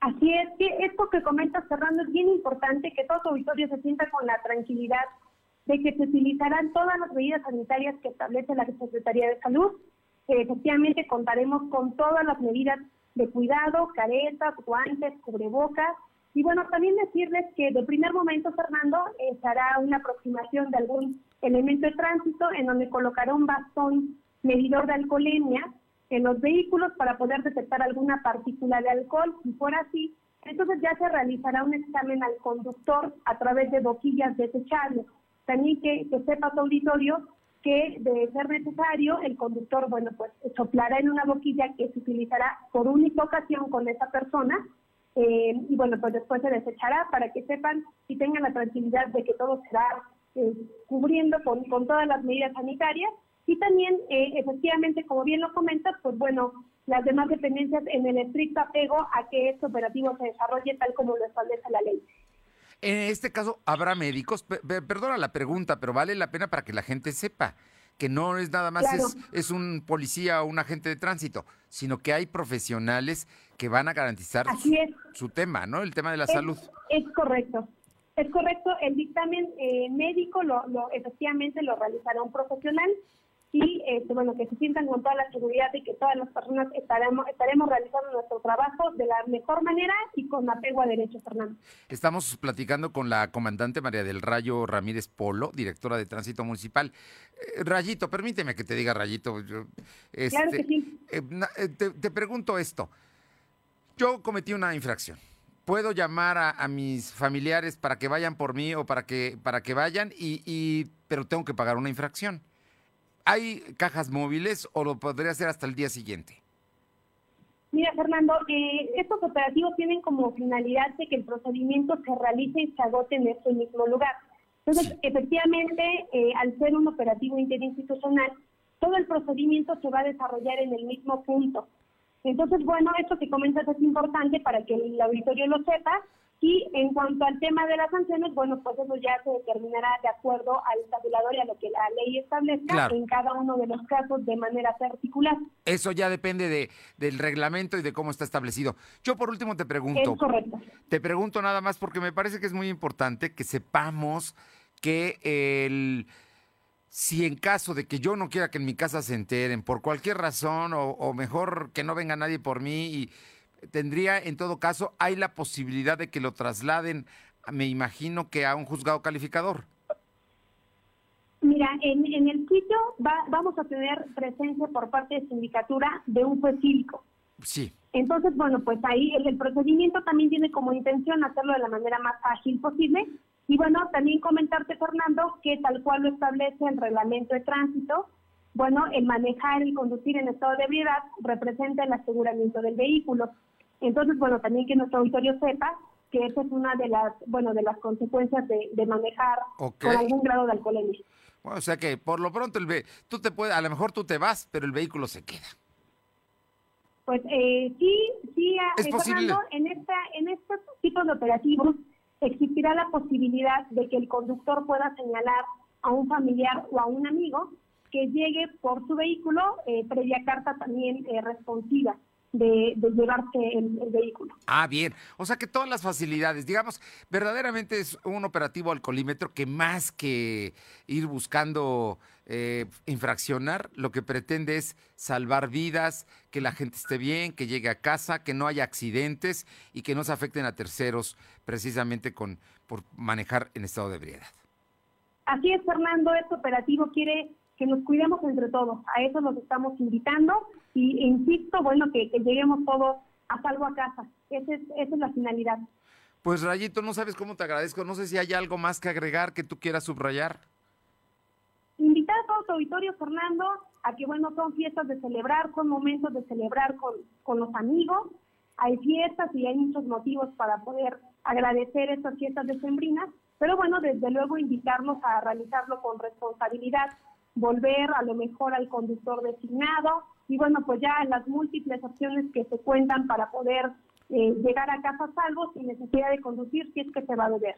Así es, que esto que comentas, Fernando, es bien importante que todo tu auditorio se sienta con la tranquilidad de que se utilizarán todas las medidas sanitarias que establece la Secretaría de Salud. que efectivamente contaremos con todas las medidas de cuidado, caretas, guantes, cubrebocas. Y bueno, también decirles que de primer momento, Fernando, eh, hará una aproximación de algún elemento de tránsito en donde colocará un bastón medidor de alcoholemia en los vehículos para poder detectar alguna partícula de alcohol. Si fuera así, entonces ya se realizará un examen al conductor a través de boquillas desechables. También que, que sepa su auditorio que de ser necesario, el conductor, bueno, pues soplará en una boquilla que se utilizará por única ocasión con esa persona eh, y bueno, pues después se desechará para que sepan y tengan la tranquilidad de que todo será eh, cubriendo con, con todas las medidas sanitarias y también, eh, efectivamente, como bien lo comentas, pues bueno, las demás dependencias en el estricto apego a que este operativo se desarrolle tal como lo establece la ley. En este caso, ¿habrá médicos? Pe- pe- perdona la pregunta, pero vale la pena para que la gente sepa que no es nada más Claro. es, es un policía o un agente de tránsito, sino que hay profesionales que van a garantizar su, tema, ¿no? El tema de la Es- salud. Es correcto. Es correcto. El dictamen eh, médico lo, lo- efectivamente lo realizará un profesional y este, bueno que se sientan con toda la seguridad de que todas las personas estaremos estaremos realizando nuestro trabajo de la mejor manera y con apego a derechos, Fernando. Estamos platicando con la comandante María del Rayo Ramírez Polo, directora de Tránsito Municipal. Eh, Rayito, permíteme que te diga Rayito. yo, Claro que este, sí. eh, eh, te, te pregunto esto. Yo cometí una infracción. puedo llamar a, a mis familiares para que vayan por mí o para que, para que vayan, y, y- pero tengo que pagar una infracción. ¿Hay cajas móviles o lo podría hacer hasta el día siguiente? Mira, Fernando, eh, estos operativos tienen como finalidad de que el procedimiento se realice y se agote en este mismo lugar. Entonces, efectivamente, eh, al ser un operativo interinstitucional, todo el procedimiento se va a desarrollar en el mismo punto. Entonces, bueno, esto que comentas es importante para que el auditorio lo sepa. Y en cuanto al tema de las sanciones, bueno, pues eso ya se determinará de acuerdo al tabulador y a lo que la ley establezca Claro. en cada uno de los casos de manera particular. Eso ya depende de, del reglamento y de cómo está establecido. Yo por último te pregunto. Es correcto. Te pregunto nada más porque me parece que es muy importante que sepamos que el si en caso de que yo no quiera que en mi casa se enteren por cualquier razón o, o mejor que no venga nadie por mí y tendría en todo caso hay la posibilidad de que lo trasladen me imagino que a un juzgado calificador. Mira, en, en el sitio va- vamos a tener presencia por parte de sindicatura de un juez cívico. Sí. Entonces, bueno, pues ahí el, el procedimiento también tiene como intención hacerlo de la manera más ágil posible. Y bueno, también comentarte, Fernando, que tal cual lo establece el reglamento de tránsito, bueno, el manejar y conducir en estado de ebriedad representa el aseguramiento del vehículo. Entonces, bueno, también que nuestro auditorio sepa que esa es una de las, bueno, de las consecuencias de, de manejar Ok. con algún grado de alcoholemia. Bueno, o sea que por lo pronto el ve tú te puedes a lo mejor tú te vas, pero el vehículo se queda. Pues eh, sí, sí, ah, Es. Fernando, en esta, en estos tipos de operativos existirá la posibilidad de que el conductor pueda señalar a un familiar o a un amigo que llegue por su vehículo eh, previa carta también eh, responsiva de, de llevarse el, el vehículo. Ah, bien. O sea que todas las facilidades, digamos, verdaderamente es un operativo alcoholímetro que más que ir buscando eh, infraccionar, lo que pretende es salvar vidas, que la gente esté bien, que llegue a casa, que no haya accidentes y que no se afecten a terceros precisamente con por manejar en estado de ebriedad. Así es, Fernando, este operativo quiere que nos cuidemos entre todos. A eso nos estamos invitando y e insisto, bueno, que, que lleguemos todos a salvo a casa. Esa es, esa es la finalidad. Pues Rayito, no sabes cómo te agradezco, no sé si hay algo más que agregar que tú quieras subrayar. Invitar a todo tu auditorio, Fernando, a que, bueno, son fiestas de celebrar, son momentos de celebrar con, con los amigos. Hay fiestas y hay muchos motivos para poder agradecer estas fiestas decembrinas, pero bueno, desde luego invitarlos a realizarlo con responsabilidad, volver a lo mejor al conductor designado y bueno, pues ya las múltiples opciones que se cuentan para poder eh, llegar a casa salvo sin necesidad de conducir si es que se va a beber.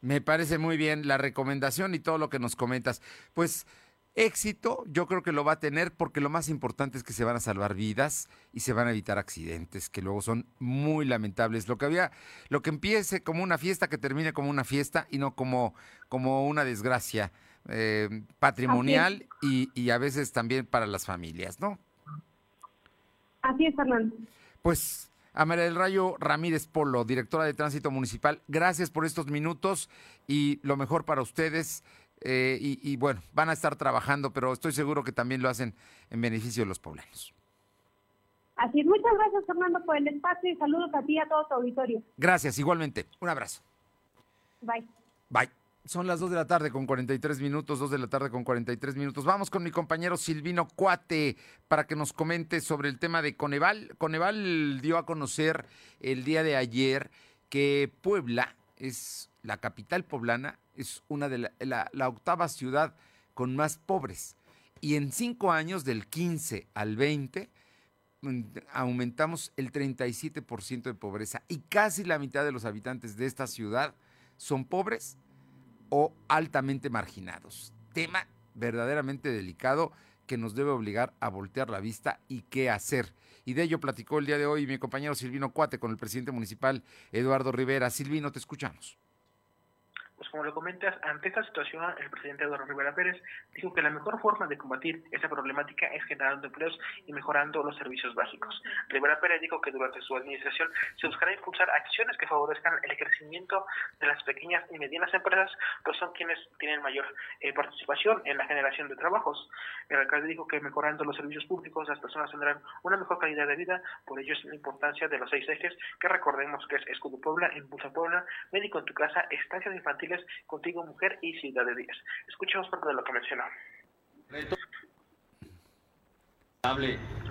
Me parece muy bien la recomendación y todo lo que nos comentas. Pues éxito yo creo que lo va a tener porque lo más importante es que se van a salvar vidas y se van a evitar accidentes que luego son muy lamentables. Lo que había, lo que empiece como una fiesta que termine como una fiesta y no como, como una desgracia eh, patrimonial y, y a veces también para las familias, ¿no? Así es, Fernando. Pues a María del Rayo Ramírez Polo, directora de Tránsito Municipal, gracias por estos minutos y lo mejor para ustedes. eh, y, y bueno, van a estar trabajando, pero estoy seguro que también lo hacen en beneficio de los poblanos. Así es, muchas gracias, Fernando, por el espacio y saludos a ti y a todo tu auditorio. Gracias, igualmente. Un abrazo. Bye. Bye. Son las 2 de la tarde con 43 minutos, 2 de la tarde con 43 minutos. Vamos con mi compañero Silvino Cuate para que nos comente sobre el tema de Coneval. Coneval dio a conocer el día de ayer que Puebla es la capital poblana, es una de la, la- la octava ciudad con más pobres. Y en cinco años, del 15 al 20, mm, aumentamos el 37% de pobreza y casi la mitad de los habitantes de esta ciudad son pobres o altamente marginados. Tema verdaderamente delicado que nos debe obligar a voltear la vista y qué hacer. Y de ello platicó el día de hoy mi compañero Silvino Cuate con el presidente municipal Eduardo Rivera. Silvino, te escuchamos. Pues como lo comentas, ante esta situación, el presidente Eduardo Rivera Pérez dijo que la mejor forma de combatir esa problemática es generando empleos y mejorando los servicios básicos. Rivera Pérez dijo que durante su administración se buscará impulsar acciones que favorezcan el crecimiento de las pequeñas y medianas empresas, pues son quienes tienen mayor eh, participación en la generación de trabajos. El alcalde dijo que mejorando los servicios públicos las personas tendrán una mejor calidad de vida, por ello es la importancia de los seis ejes que recordemos que es Escudo Puebla, Impulsa Puebla, Médico en tu casa, estancias infantiles, Contigo Mujer y Ciudad de Díaz. Escuchemos parte de lo que mencionó.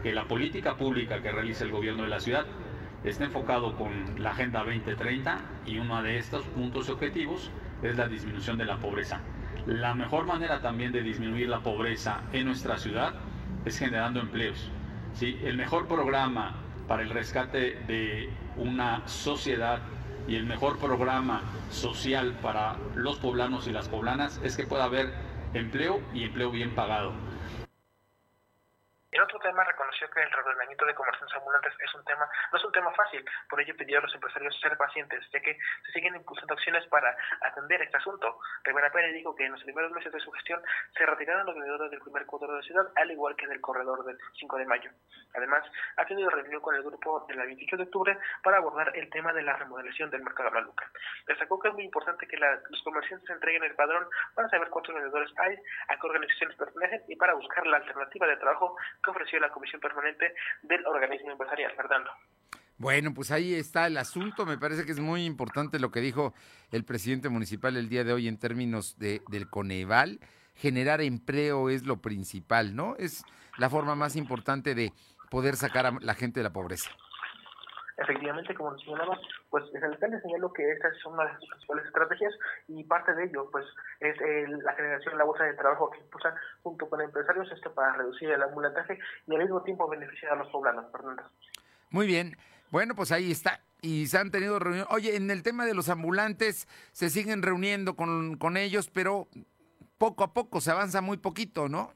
Que la política pública que realiza el gobierno de la ciudad esté enfocado con la Agenda 2030 y uno de estos puntos objetivos es la disminución de la pobreza. La mejor manera también de disminuir la pobreza en nuestra ciudad es generando empleos. ¿sí? El mejor programa para el rescate de una sociedad y el mejor programa social para los poblanos y las poblanas es que pueda haber empleo y empleo bien pagado. En otro tema reconoció que el reordenamiento de comerciantes ambulantes es un tema, no es un tema fácil, por ello pidió a los empresarios ser pacientes, ya que se siguen impulsando acciones para atender este asunto. Rivera Pérez dijo que en los primeros meses de su gestión se retiraron los vendedores del primer cuadro de la ciudad, al igual que del corredor del 5 de mayo. Además, ha tenido reunión con el grupo de la 28 de octubre para abordar el tema de la remodelación del mercado de Maluca. Destacó que es muy importante que la, los comerciantes entreguen el padrón para saber cuántos vendedores hay, a qué organizaciones pertenecen y para buscar la alternativa de trabajo que ofreció la Comisión Permanente del Organismo Empresarial. Fernando. Bueno, pues ahí está el asunto. Me parece que es muy importante lo que dijo el presidente municipal el día de hoy en términos de, del Coneval. Generar empleo es lo principal, ¿no? Es la forma más importante de poder sacar a la gente de la pobreza. Efectivamente, como mencionaba, pues el alcalde señaló que esta es una de sus principales estrategias y parte de ello, pues, es la generación de la bolsa de trabajo que impulsa junto con empresarios esto para reducir el ambulantaje y al mismo tiempo beneficiar a los poblanos, Fernando. Muy bien. Bueno, pues ahí está. Y se han tenido reuniones. Oye, en el tema de los ambulantes, se siguen reuniendo con, con ellos, pero poco a poco se avanza muy poquito, ¿no?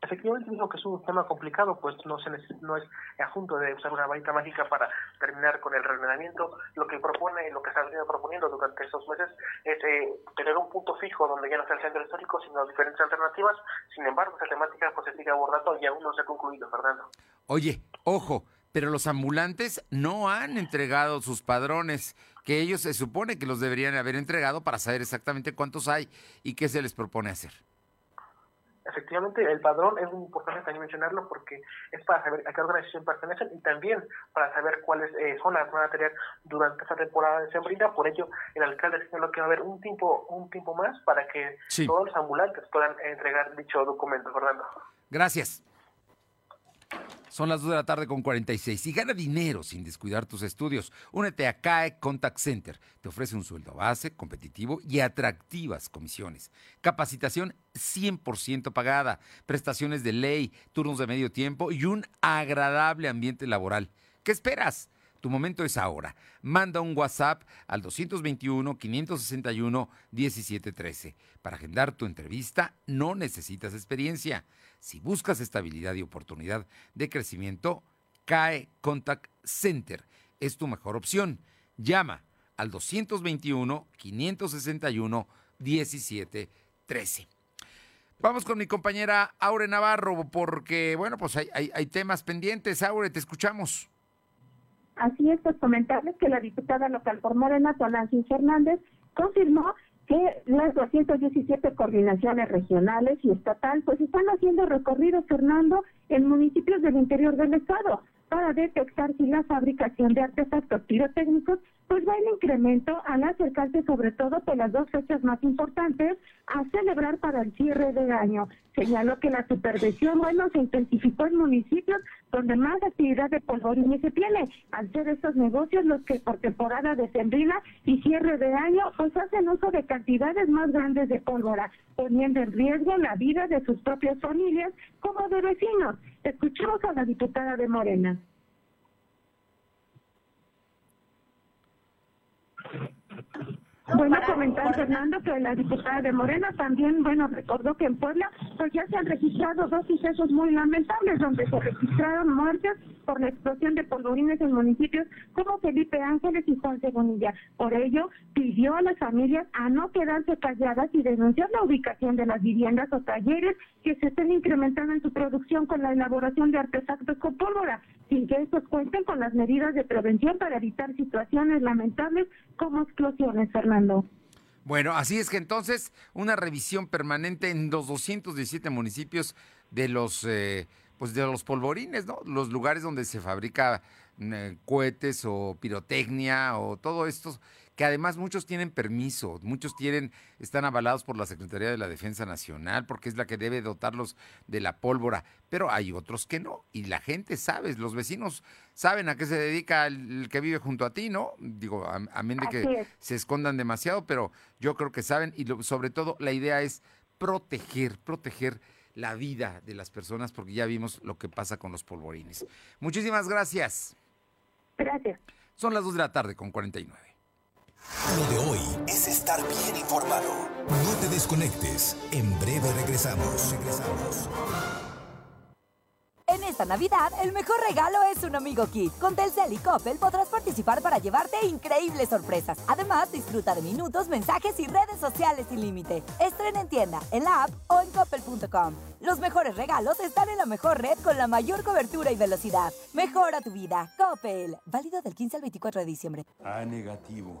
Efectivamente dijo que es un tema complicado, pues no se no es asunto de usar una varita mágica para terminar con el reordenamiento. Lo que propone, lo que se ha venido proponiendo durante estos meses es eh, tener un punto fijo donde ya no sea el centro histórico, sino diferentes alternativas. Sin embargo, esa temática pues se sigue abordando y aún no se ha concluido, Fernando. Oye, ojo, pero los ambulantes no han entregado sus padrones, que ellos se supone que los deberían haber entregado para saber exactamente cuántos hay y qué se les propone hacer efectivamente el padrón es muy importante también mencionarlo porque es para saber a qué organización pertenecen y también para saber cuáles eh, zonas van a tener durante esta temporada de sembrina. Por ello, el alcalde señaló que va a haber un tiempo, un tiempo más para que todos los ambulantes puedan entregar dicho documento, Fernando. Gracias. Son las 2 de la tarde con 46 y gana dinero sin descuidar tus estudios. Únete a CAE Contact Center. Te ofrece un sueldo base, competitivo y atractivas comisiones. Capacitación 100% pagada, prestaciones de ley, turnos de medio tiempo y un agradable ambiente laboral. ¿Qué esperas? Tu momento es ahora. Manda un WhatsApp al 221-561-1713. Para agendar tu entrevista no necesitas experiencia. Si buscas estabilidad y oportunidad de crecimiento, CAE Contact Center es tu mejor opción. Llama al 221-561-1713. Vamos con mi compañera Aure Navarro, porque, bueno, pues hay, hay temas pendientes. Aure, te escuchamos. Así es, pues comentarles que la diputada local por Morena, Tonancin Fernández, confirmó que las 217 coordinaciones regionales y estatal pues están haciendo recorridos, Fernando, en municipios del interior del estado para detectar si la fabricación de artefactos pirotécnicos pues va en incremento al acercarse sobre todo por las dos fechas más importantes a celebrar para el cierre de año. Señaló que la supervisión, bueno, se intensificó en municipios donde más actividad de polvorines se tiene, al ser estos negocios los que por temporada de sembrina y cierre de año pues hacen uso de cantidades más grandes de pólvora, poniendo en riesgo la vida de sus propias familias como de vecinos. Escuchemos a la diputada de Morena. Bueno, comentar Fernando que la diputada de Morena también, bueno, recordó que en Puebla pues ya se han registrado dos sucesos muy lamentables donde se registraron muertes por la explosión de polvorines en municipios como Felipe Ángeles y Juan Segonilla. Por ello, pidió a las familias a no quedarse calladas y denunciar la ubicación de las viviendas o talleres que se estén incrementando en su producción con la elaboración de artefactos con pólvora, sin que estos cuenten con las medidas de prevención para evitar situaciones lamentables como explosiones, Fernando. Bueno, así es que entonces una revisión permanente en los 217 municipios de los eh, pues de los polvorines, ¿no? Los lugares donde se fabrica eh, cohetes o pirotecnia o todo esto, que además muchos tienen permiso, muchos tienen, están avalados por la Secretaría de la Defensa Nacional, porque es la que debe dotarlos de la pólvora, pero hay otros que no, y la gente sabe, los vecinos saben a qué se dedica el, que vive junto a ti, ¿no? Digo, a, menos de que se escondan demasiado, pero yo creo que saben, y sobre todo la idea es proteger, proteger la vida de las personas, porque ya vimos lo que pasa con los polvorines. Muchísimas gracias. Gracias. Son las 2 de la tarde con 49. Lo de hoy es estar bien informado. No te desconectes. En breve regresamos. Regresamos. En esta Navidad, el mejor regalo es un amigo Kit. Con Telcel y Coppel podrás participar para llevarte increíbles sorpresas. Además, disfruta de minutos, mensajes y redes sociales sin límite. Estrena en tienda, en la app o en coppel.com. Los mejores regalos están en la mejor red con la mayor cobertura y velocidad. Mejora tu vida. Coppel. Válido del 15 al 24 de diciembre. A negativo.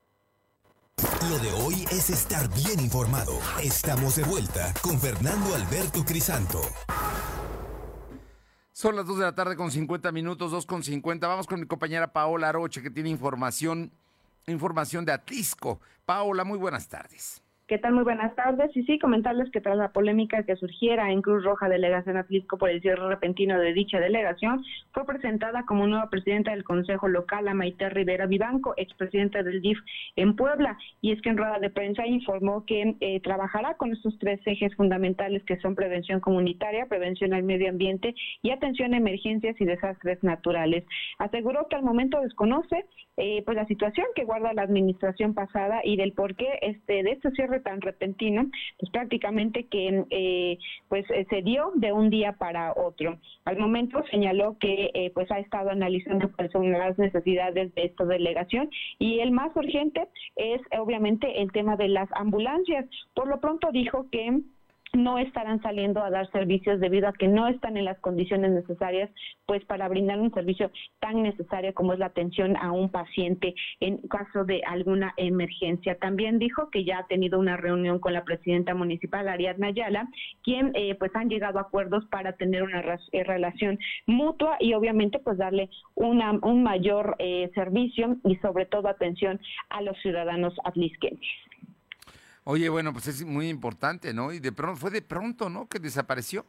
Lo de hoy es estar bien informado. Estamos de vuelta con Fernando Alberto Crisanto. Son las 2 de la tarde con 50 minutos, 2 con 50. Vamos con mi compañera Paola Aroche que tiene información, información de Atlisco. Paola, muy buenas tardes. ¿Qué tal? Muy buenas tardes. Y sí, comentarles que tras la polémica que surgiera en Cruz Roja Delegación Atlisco por el cierre repentino de dicha delegación, fue presentada como nueva presidenta del Consejo Local a Maite Rivera Vivanco, expresidenta del DIF en Puebla. Y es que en rueda de prensa informó que eh, trabajará con estos tres ejes fundamentales que son prevención comunitaria, prevención al medio ambiente y atención a emergencias y desastres naturales. Aseguró que al momento desconoce eh, pues la situación que guarda la administración pasada y del por qué este, de este cierre tan repentino, pues prácticamente que eh, pues eh, se dio de un día para otro. Al momento señaló que eh, pues ha estado analizando son las necesidades de esta delegación y el más urgente es obviamente el tema de las ambulancias. Por lo pronto dijo que no estarán saliendo a dar servicios debido a que no están en las condiciones necesarias pues para brindar un servicio tan necesario como es la atención a un paciente en caso de alguna emergencia. También dijo que ya ha tenido una reunión con la presidenta municipal Ariadna Ayala, quien eh, pues han llegado a acuerdos para tener una eh, relación mutua y obviamente pues darle una, un mayor eh, servicio y sobre todo atención a los ciudadanos atlisquenses. Oye, bueno, pues es muy importante, ¿no? Y de pronto, fue de pronto, ¿no? Que desapareció.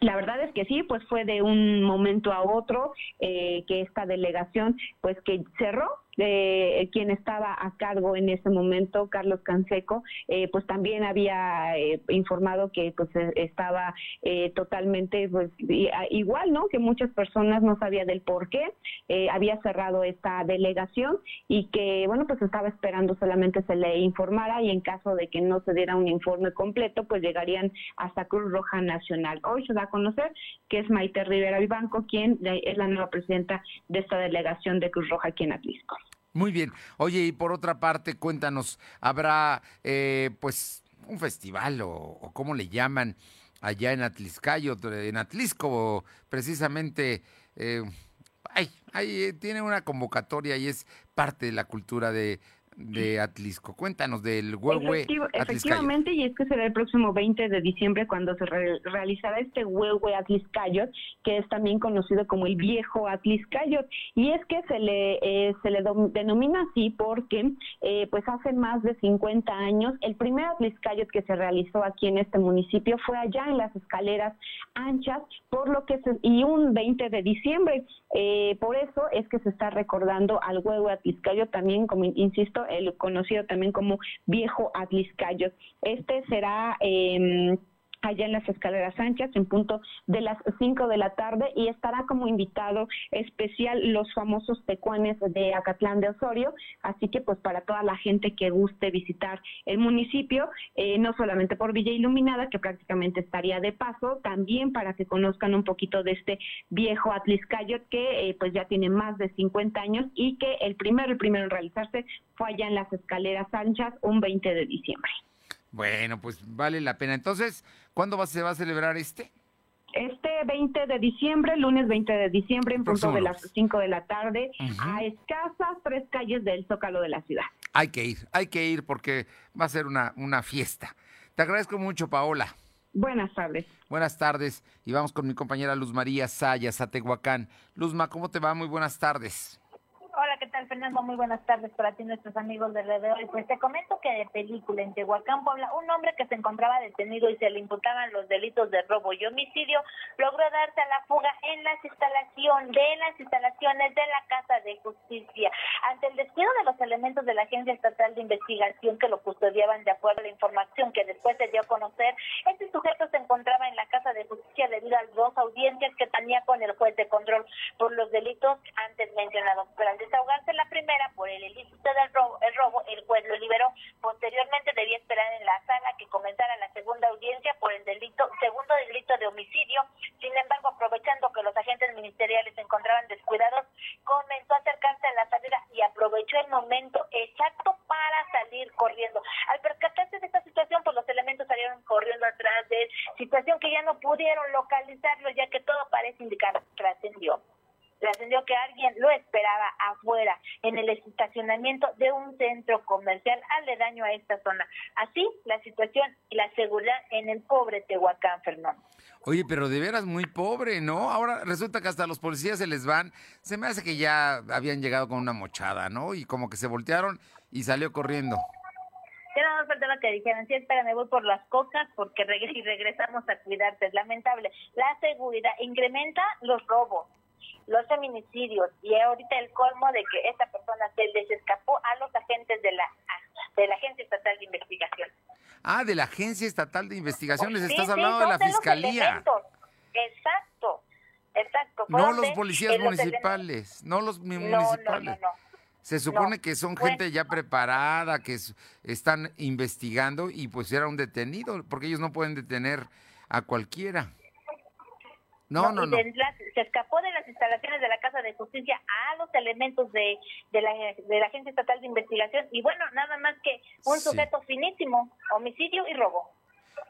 La verdad es que sí, pues fue de un momento a otro eh, que esta delegación, pues que cerró de quien estaba a cargo en ese momento, Carlos Canseco, eh, pues también había eh, informado que pues e, estaba eh, totalmente pues igual, ¿no? Que muchas personas no sabían del por qué había cerrado esta delegación y que bueno pues estaba esperando solamente se le informara y en caso de que no se diera un informe completo pues llegarían hasta Cruz Roja Nacional. Hoy se da a conocer que es Maite Rivera Vivanco quien es la nueva presidenta de esta delegación de Cruz Roja aquí en Atlisco. Muy bien. Oye, y por otra parte, cuéntanos, ¿habrá eh, pues un festival o, cómo le llaman allá en Atliscayo, en Atlisco, precisamente? Eh, ay, ay, tiene una convocatoria y es parte de la cultura de, de Atlisco. Cuéntanos del Huehue Efectivamente, y es que será el próximo 20 de diciembre cuando se realizará este Huehue Atliscayot, que es también conocido como el viejo Atliscayot. Y es que se le, eh, se le denomina así porque eh, pues hace más de 50 años el primer Atliscayot que se realizó aquí en este municipio fue allá en las escaleras anchas, por lo que se, y un 20 de diciembre, Eh, por eso es que se está recordando al huevo Atliscayo, también, como insisto, el conocido también como viejo Atliscayo. Este será... Eh, allá en las escaleras anchas en punto de las 5 de la tarde y estará como invitado especial los famosos tecuanes de Acatlán de Osorio, así que pues para toda la gente que guste visitar el municipio, eh, no solamente por Villa Iluminada, que prácticamente estaría de paso, también para que conozcan un poquito de este viejo Atliscayot que eh, pues ya tiene más de 50 años y que el primero, el primero en realizarse fue allá en las escaleras anchas un 20 de diciembre. Bueno, pues vale la pena. Entonces, ¿cuándo va, se va a celebrar este? Este 20 de diciembre, lunes 20 de diciembre, en punto de las 5 de la tarde, a escasas tres calles del Zócalo de la ciudad. Hay que ir, hay que ir porque va a ser una, una fiesta. Te agradezco mucho, Paola. Buenas tardes. Buenas tardes. Y vamos con mi compañera Luz María Sayas, a Tehuacán. Luzma, ¿cómo te va? Muy buenas tardes. Hola, ¿qué tal, Fernando? Muy buenas tardes para ti, nuestros amigos de de hoy. Pues te comento que de película en Tehuacán, Puebla, un hombre que se encontraba detenido y se le imputaban los delitos de robo y homicidio logró darse a la fuga en las instalaciones de las instalaciones de la Casa de Justicia. Ante el descuido de los elementos de la Agencia Estatal de Investigación que lo custodiaban de acuerdo a la información que después se dio a conocer, este sujeto se encontraba en la Casa de Justicia debido a dos audiencias que tenía con el juez de control por los delitos antes mencionados desahogarse la primera por el ilícito del robo, el robo, el juez lo liberó. Posteriormente debía esperar en la sala que comenzara la segunda audiencia por el delito, segundo delito de homicidio. Sin embargo, aprovechando que los agentes ministeriales se encontraban descuidados, comenzó a acercarse a la salida y aprovechó el momento exacto para salir corriendo. Al percatarse de esta situación, pues los elementos salieron corriendo atrás de él, situación que ya no pudieron localizarlo ya que todo parece indicar trascendió trascendió que alguien lo esperaba afuera, en el estacionamiento de un centro comercial aledaño a esta zona. Así, la situación y la seguridad en el pobre Tehuacán, Fernando. Oye, pero de veras muy pobre, ¿no? Ahora resulta que hasta los policías se les van. Se me hace que ya habían llegado con una mochada, ¿no? Y como que se voltearon y salió corriendo. Ya no nos faltaba que dijeran, sí, espera, me voy por las cocas porque y regresamos a cuidarte. Es lamentable. La seguridad incrementa los robos los feminicidios y ahorita el colmo de que esta persona se les escapó a los agentes de la de la Agencia Estatal de Investigación. Ah, de la Agencia Estatal de Investigación, les estás hablando de la Fiscalía. Exacto, exacto. No los policías municipales, no los municipales. Se supone que son gente ya preparada, que están investigando y pues era un detenido, porque ellos no pueden detener a cualquiera. No, no, no. se escapó de las instalaciones de la Casa de Justicia a los elementos de, de, la, de la Agencia Estatal de Investigación y bueno, nada más que un sujeto finísimo, homicidio y robo.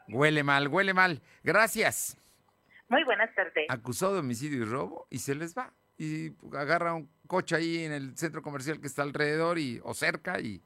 Huele mal, huele mal. Gracias. Muy buenas tardes. Acusado de homicidio y robo y se les va. Y agarra un coche ahí en el centro comercial que está alrededor y, o cerca y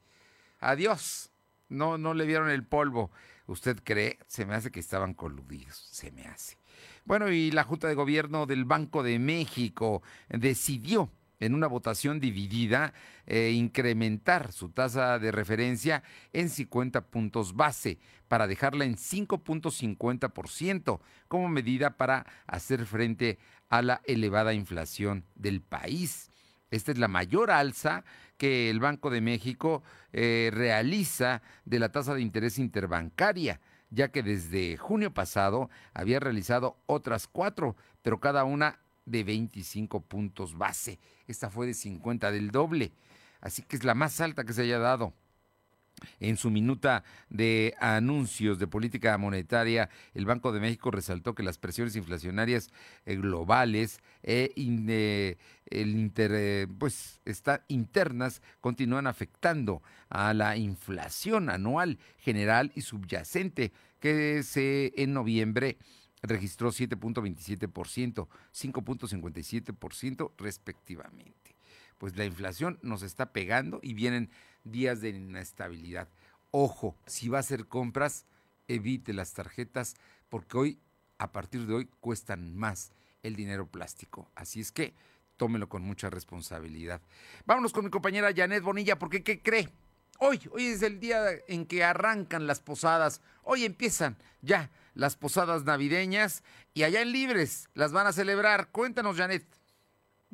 adiós. No, no le vieron el polvo. ¿Usted cree? Se me hace que estaban coludidos. Se me hace. Bueno, y la Junta de Gobierno del Banco de México decidió en una votación dividida eh, incrementar su tasa de referencia en 50 puntos base para dejarla en 5.50% como medida para hacer frente a la elevada inflación del país. Esta es la mayor alza que el Banco de México eh, realiza de la tasa de interés interbancaria ya que desde junio pasado había realizado otras cuatro, pero cada una de 25 puntos base. Esta fue de 50 del doble, así que es la más alta que se haya dado. En su minuta de anuncios de política monetaria, el Banco de México resaltó que las presiones inflacionarias eh, globales e el eh, pues, está, internas continúan afectando a la inflación anual general y subyacente, que se, en noviembre registró 7.27%, 5.57% respectivamente. Pues la inflación nos está pegando y vienen días de inestabilidad. Ojo, si va a hacer compras, evite las tarjetas porque hoy, a partir de hoy, cuestan más el dinero plástico. Así es que tómelo con mucha responsabilidad. Vámonos con mi compañera Janet Bonilla, porque ¿qué cree? Hoy, hoy es el día en que arrancan las posadas. Hoy empiezan ya las posadas navideñas y allá en Libres las van a celebrar. Cuéntanos, Janet.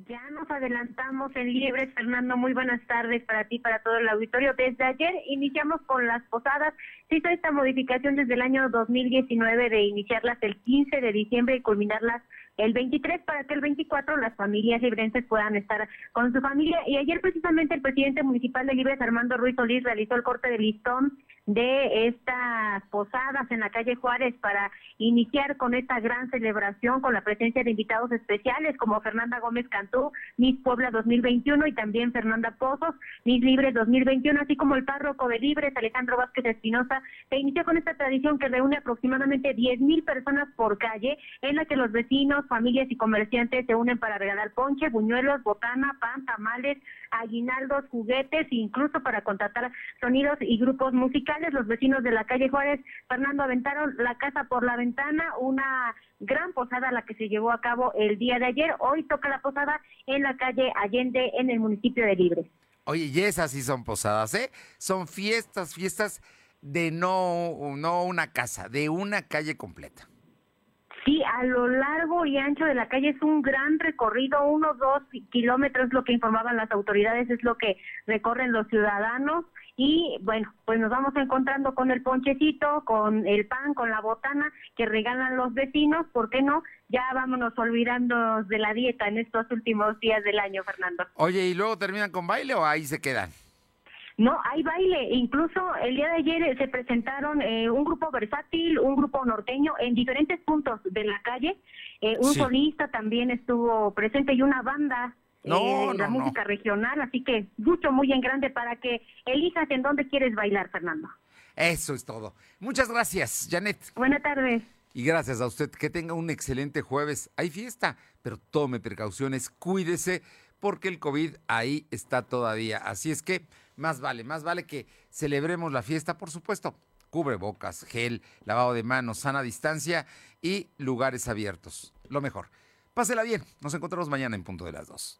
Ya nos adelantamos en Libres, Fernando. Muy buenas tardes para ti, para todo el auditorio. Desde ayer iniciamos con las posadas. Se hizo esta modificación desde el año 2019 de iniciarlas el 15 de diciembre y culminarlas el 23 para que el 24 las familias librenses puedan estar con su familia. Y ayer precisamente el presidente municipal de Libres, Armando Ruiz Solís, realizó el corte de listón de estas posadas en la calle Juárez para iniciar con esta gran celebración con la presencia de invitados especiales como Fernanda Gómez Cantú, Miss Puebla 2021 y también Fernanda Pozos, Miss Libres 2021, así como el párroco de Libres, Alejandro Vázquez Espinosa, se inició con esta tradición que reúne aproximadamente 10 mil personas por calle, en la que los vecinos, familias y comerciantes se unen para regalar ponche, buñuelos, botana, pan, tamales, aguinaldos, juguetes, incluso para contratar sonidos y grupos musicales. Los vecinos de la calle Juárez, Fernando, aventaron la casa por la ventana, una gran posada la que se llevó a cabo el día de ayer. Hoy toca la posada en la calle Allende, en el municipio de Libre. Oye, y esas sí son posadas, ¿eh? Son fiestas, fiestas de no, no una casa, de una calle completa. Sí, a lo largo y ancho de la calle es un gran recorrido, unos dos kilómetros, lo que informaban las autoridades, es lo que recorren los ciudadanos. Y bueno, pues nos vamos encontrando con el ponchecito, con el pan, con la botana que regalan los vecinos, ¿por qué no? Ya vámonos olvidando de la dieta en estos últimos días del año, Fernando. Oye, ¿y luego terminan con baile o ahí se quedan? No, hay baile. Incluso el día de ayer eh, se presentaron eh, un grupo versátil, un grupo norteño en diferentes puntos de la calle. Eh, un solista también estuvo presente y una banda no, de la música regional. Así que mucho, muy en grande para que elijas en dónde quieres bailar, Fernando. Eso es todo. Muchas gracias, Janet. Buenas tardes. Y gracias a usted. Que tenga un excelente jueves. Hay fiesta, pero tome precauciones, cuídese, porque el COVID ahí está todavía. Así es que más vale, más vale que celebremos la fiesta, por supuesto. Cubrebocas, gel, lavado de manos, sana distancia y lugares abiertos. Lo mejor. Pásela bien. Nos encontramos mañana en punto de las dos.